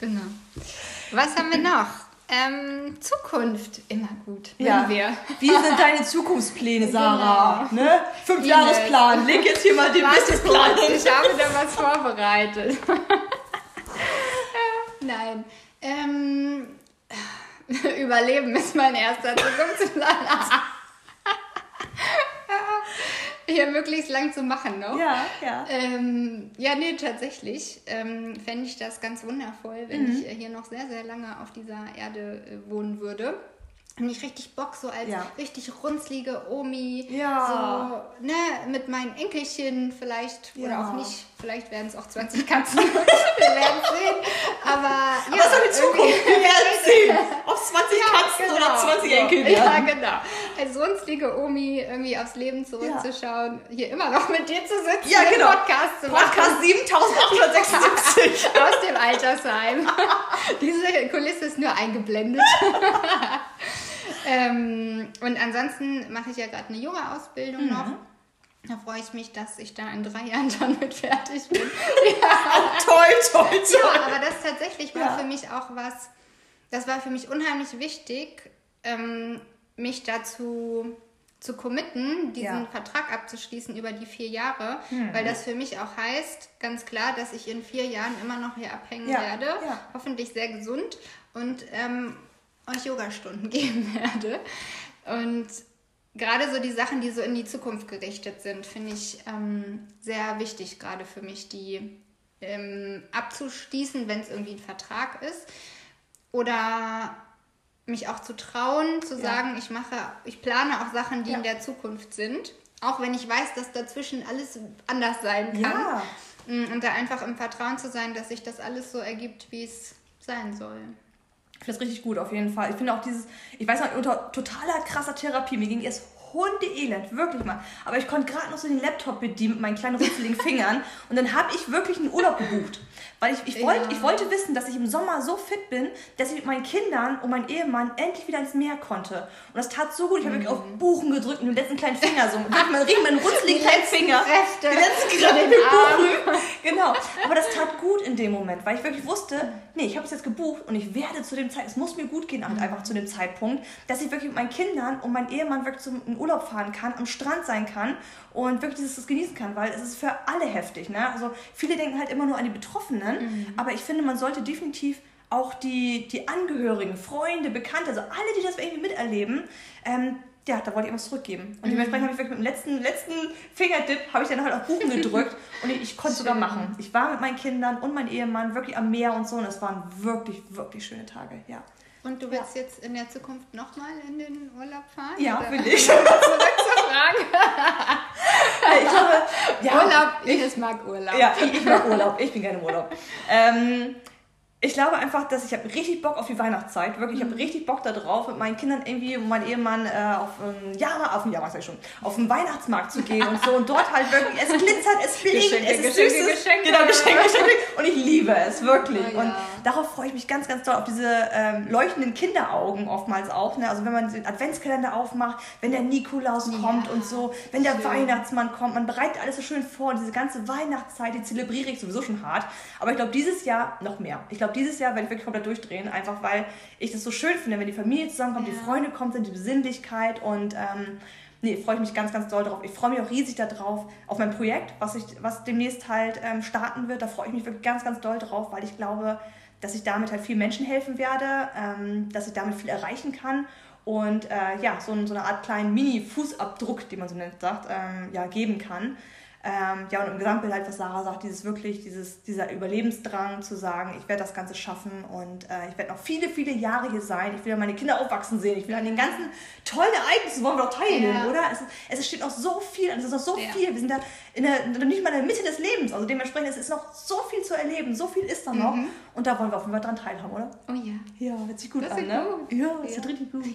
genau. Was haben wir noch? Ähm, Zukunft, immer gut. Ja. Wir. Wie sind deine Zukunftspläne, Sarah? Ne? Fünfjahresplan. Leg jetzt hier mal den Businessplan hin. ich habe da was vorbereitet. Nein. Ähm, Überleben ist mein erster Zukunftsplan. Hier möglichst lang zu machen noch. Ja, ja. Ähm, ja, nee, tatsächlich ähm, fände ich das ganz wundervoll, wenn Mhm. ich äh, hier noch sehr, sehr lange auf dieser Erde äh, wohnen würde. Und ich richtig Bock, so als Ja. richtig runzlige Omi, Ja. so, ne, mit meinen Enkelchen vielleicht, oder Ja. auch nicht, vielleicht werden es auch 20 Katzen, wir werden sehen, aber ja. Aber doch die Zukunft. Wir werden sehen, ob es 20 Ja, Katzen oder genau. 20 So. Enkel Ja, genau. Als runzlige Omi irgendwie aufs Leben zurückzuschauen, hier immer noch mit dir zu sitzen, Ja, genau. Podcast zu machen. Podcast 7876. aus dem Altersheim. Diese Kulisse ist nur eingeblendet. ähm, und ansonsten mache ich ja gerade eine Yoga-Ausbildung noch. Da freue ich mich, dass ich da in drei Jahren dann mit fertig bin. toll, toll, toll. Ja, aber das tatsächlich war Ja. für mich auch was, das war für mich unheimlich wichtig, ähm, mich dazu zu committen, diesen Ja. Vertrag abzuschließen über die vier Jahre, weil das für mich auch heißt, ganz klar, dass ich in vier Jahren immer noch hier abhängen Ja, werde, ja. hoffentlich sehr gesund und ähm, euch Yogastunden geben werde. Und gerade so die Sachen, die so in die Zukunft gerichtet sind, finde ich ähm, sehr wichtig, gerade für mich, die ähm, abzuschließen, wenn es irgendwie ein Vertrag ist. Oder mich auch zu trauen, zu Ja. sagen, ich mache, ich plane auch Sachen, die Ja. in der Zukunft sind. Auch wenn ich weiß, dass dazwischen alles anders sein kann. Ja. Mm, Und da einfach im Vertrauen zu sein, dass sich das alles so ergibt, wie es sein soll. Ich finde das richtig gut, auf jeden Fall. Ich finde auch dieses, ich weiß noch, unter totaler krasser Therapie, mir ging erst Hundeelend, wirklich mal. Aber ich konnte gerade noch so den Laptop bedienen mit meinen kleinen rutzeligen Fingern und dann habe ich wirklich einen Urlaub gebucht. Weil ich, ich, wollt, Ja. ich wollte wissen, dass ich im Sommer so fit bin, dass ich mit meinen Kindern und meinem Ehemann endlich wieder ins Meer konnte. Und das tat so gut, ich habe wirklich auf Buchen gedrückt mit dem letzten kleinen Finger so. Wirklich, Man riecht meinen rutzeligen kleinen Finger. Kräfte Die letzten Kräfte den mit Arm. Buchen. Genau. Aber das tat gut in dem Moment, weil ich wirklich wusste, nee, ich habe es jetzt gebucht und ich werde zu dem Zeitpunkt, es muss mir gut gehen, halt einfach zu dem Zeitpunkt, dass ich wirklich mit meinen Kindern und meinem Ehemann wirklich zum in Urlaub fahren kann, am Strand sein kann und wirklich dieses das genießen kann, weil es ist für alle heftig. Ne? Also viele denken halt immer nur an die Betroffenen, aber ich finde, man sollte definitiv auch die, die Angehörigen, Freunde, Bekannte, also alle, die das irgendwie miterleben, ähm, ja, da wollte ich was zurückgeben. Und dementsprechend habe ich wirklich mit dem letzten, letzten Fingerdip, habe ich dann halt auf Buchen gedrückt und ich, ich konnte es sogar Schön. machen. Ich war mit meinen Kindern und meinem Ehemann wirklich am Meer und so und es waren wirklich, wirklich schöne Tage, ja. Und du willst jetzt in der Zukunft nochmal in den Urlaub fahren? Ja, Oder? will ich. Zurück zur Frage. ich glaube, ja, Urlaub, Ines mag Urlaub. Ja, ich, ich mag Urlaub. Ich bin gerne im Urlaub. Ähm, ich glaube einfach, dass ich habe richtig Bock auf die Weihnachtszeit. Wirklich, ich habe richtig Bock darauf, mit meinen Kindern irgendwie und meinem Ehemann äh, auf einen Jahrmarkt, auf den Jahrmarkt sag ich schon, auf den Weihnachtsmarkt zu gehen und so und dort halt wirklich, es glitzert, es blinkt, es ist Geschenke, süßes, Geschenke. genau Geschenke, Geschenke und ich liebe es wirklich Oh ja. und darauf freue ich mich ganz, ganz doll auf diese ähm, leuchtenden Kinderaugen oftmals auch. Ne? Also wenn man den Adventskalender aufmacht, wenn der Nikolaus kommt und so, wenn der schön. Weihnachtsmann kommt, man bereitet alles so schön vor und diese ganze Weihnachtszeit, die zelebriere ich sowieso schon hart. Aber ich glaube, dieses Jahr noch mehr. Ich glaube, dieses Jahr werde ich wirklich komplett durchdrehen, einfach weil ich das so schön finde, wenn die Familie zusammenkommt, die Ja. Freunde kommen, sind die Besinnlichkeit und ähm, nee, freue ich mich ganz, ganz doll drauf. Ich freue mich auch riesig darauf, auf mein Projekt, was, ich, was demnächst halt ähm, starten wird. Da freue ich mich wirklich ganz, ganz doll drauf, weil ich glaube, dass ich damit halt vielen Menschen helfen werde, ähm, dass ich damit viel erreichen kann und äh, ja, so, so eine Art kleinen Mini-Fußabdruck, den man so nennt, sagt, ähm, ja, geben kann. Ähm, ja, und im Gesamtbild halt, was Sarah sagt, dieses wirklich, dieses, dieser Überlebensdrang zu sagen, ich werde das Ganze schaffen und äh, ich werde noch viele, viele Jahre hier sein. Ich will ja meine Kinder aufwachsen sehen. Ich will an den ganzen tollen Ereignissen, wollen wir doch teilnehmen, Ja. oder? Es, es steht noch so viel, es ist noch so Ja. viel. Wir sind da in der, nicht mal in der Mitte des Lebens. Also dementsprechend es ist noch so viel zu erleben, so viel ist da noch. Und da wollen wir auf jeden Fall dran teilhaben, oder? Oh ja. Ja, hört sich gut Das an, wird ne? gut. Ja, das Ja. wird richtig gut.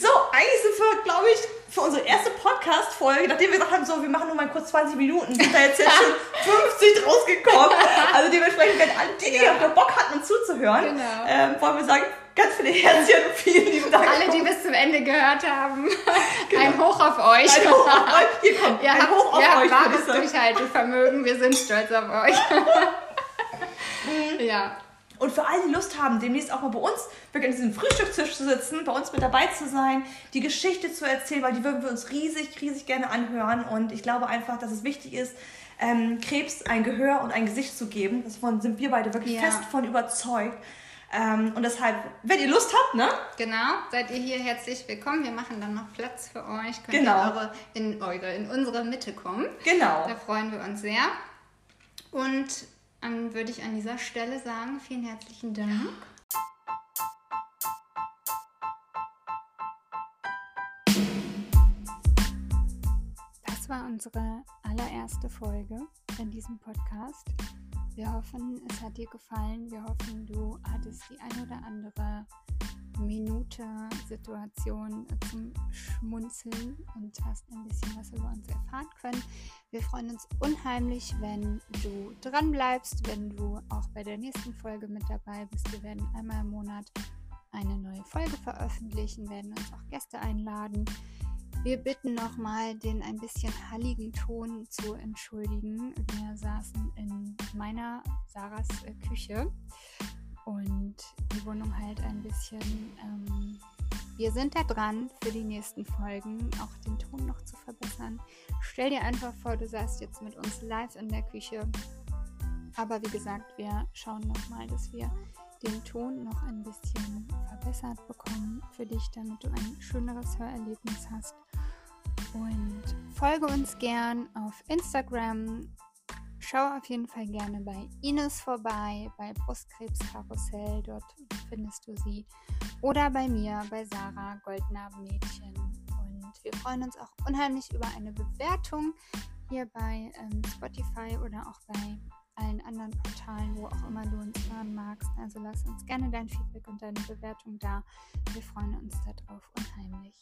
So, eigentlich sind wir, glaube ich, für unsere erste Podcast-Folge, nachdem wir gesagt haben, so, wir machen nur mal kurz 20 Minuten, sind da jetzt, jetzt schon 50 rausgekommen. Also dementsprechend, wenn alle die, die Ja. noch Bock hatten, uns zuzuhören, Genau. ähm, wollen wir sagen, ganz viele Herzchen und vielen lieben Dank. Alle, die bis zum Ende gehört haben, ein Hoch auf euch. Ein Hoch auf euch. Hier kommt Ihr ein habt, Hoch auf ihr euch, wahres. Durchhaltevermögen. Wir sind stolz auf euch. ja. Und für alle, die Lust haben, demnächst auch mal bei uns wirklich an diesem Frühstückstisch zu sitzen, bei uns mit dabei zu sein, die Geschichte zu erzählen, weil die würden wir uns riesig, riesig gerne anhören. Und ich glaube einfach, dass es wichtig ist, ähm, Krebs ein Gehör und ein Gesicht zu geben. Davon sind wir beide wirklich ja. fest von überzeugt. Ähm, und deshalb, wenn ihr Lust habt, ne? Genau, seid ihr hier herzlich willkommen. Wir machen dann noch Platz für euch. Könnt genau. ihr eure, in, eure, in unsere Mitte kommen. Genau. Da freuen wir uns sehr. Und dann würde ich an dieser Stelle sagen, vielen herzlichen Dank. Das war unsere allererste Folge in diesem Podcast. Wir hoffen, es hat dir gefallen. Wir hoffen, du hattest die ein oder andere Minute Situation zum Schmunzeln und hast ein bisschen was über uns erfahren können. Wir freuen uns unheimlich, wenn du dran bleibst, wenn du auch bei der nächsten Folge mit dabei bist. Wir werden einmal im Monat eine neue Folge veröffentlichen, werden uns auch Gäste einladen. Wir bitten nochmal, den ein bisschen halligen Ton zu entschuldigen. Wir saßen in meiner Sarahs äh, Küche und die Wohnung halt ein bisschen. Ähm, wir sind da dran für die nächsten Folgen, auch den Ton noch zu verbessern. Stell dir einfach vor, du saßt jetzt mit uns live in der Küche. Aber wie gesagt, wir schauen nochmal, dass wir den Ton noch ein bisschen verbessert bekommen für dich, damit du ein schöneres Hörerlebnis hast. Und folge uns gern auf Instagram. Schau auf jeden Fall gerne bei Ines vorbei, bei Brustkrebskarussell, dort findest du sie. Oder bei mir, bei Sarah Goldnarbenmädchen. Und wir freuen uns auch unheimlich über eine Bewertung hier bei ähm, Spotify oder auch bei allen anderen Portalen, wo auch immer du uns hören magst. Also lass uns gerne dein Feedback und deine Bewertung da. Wir freuen uns darauf unheimlich.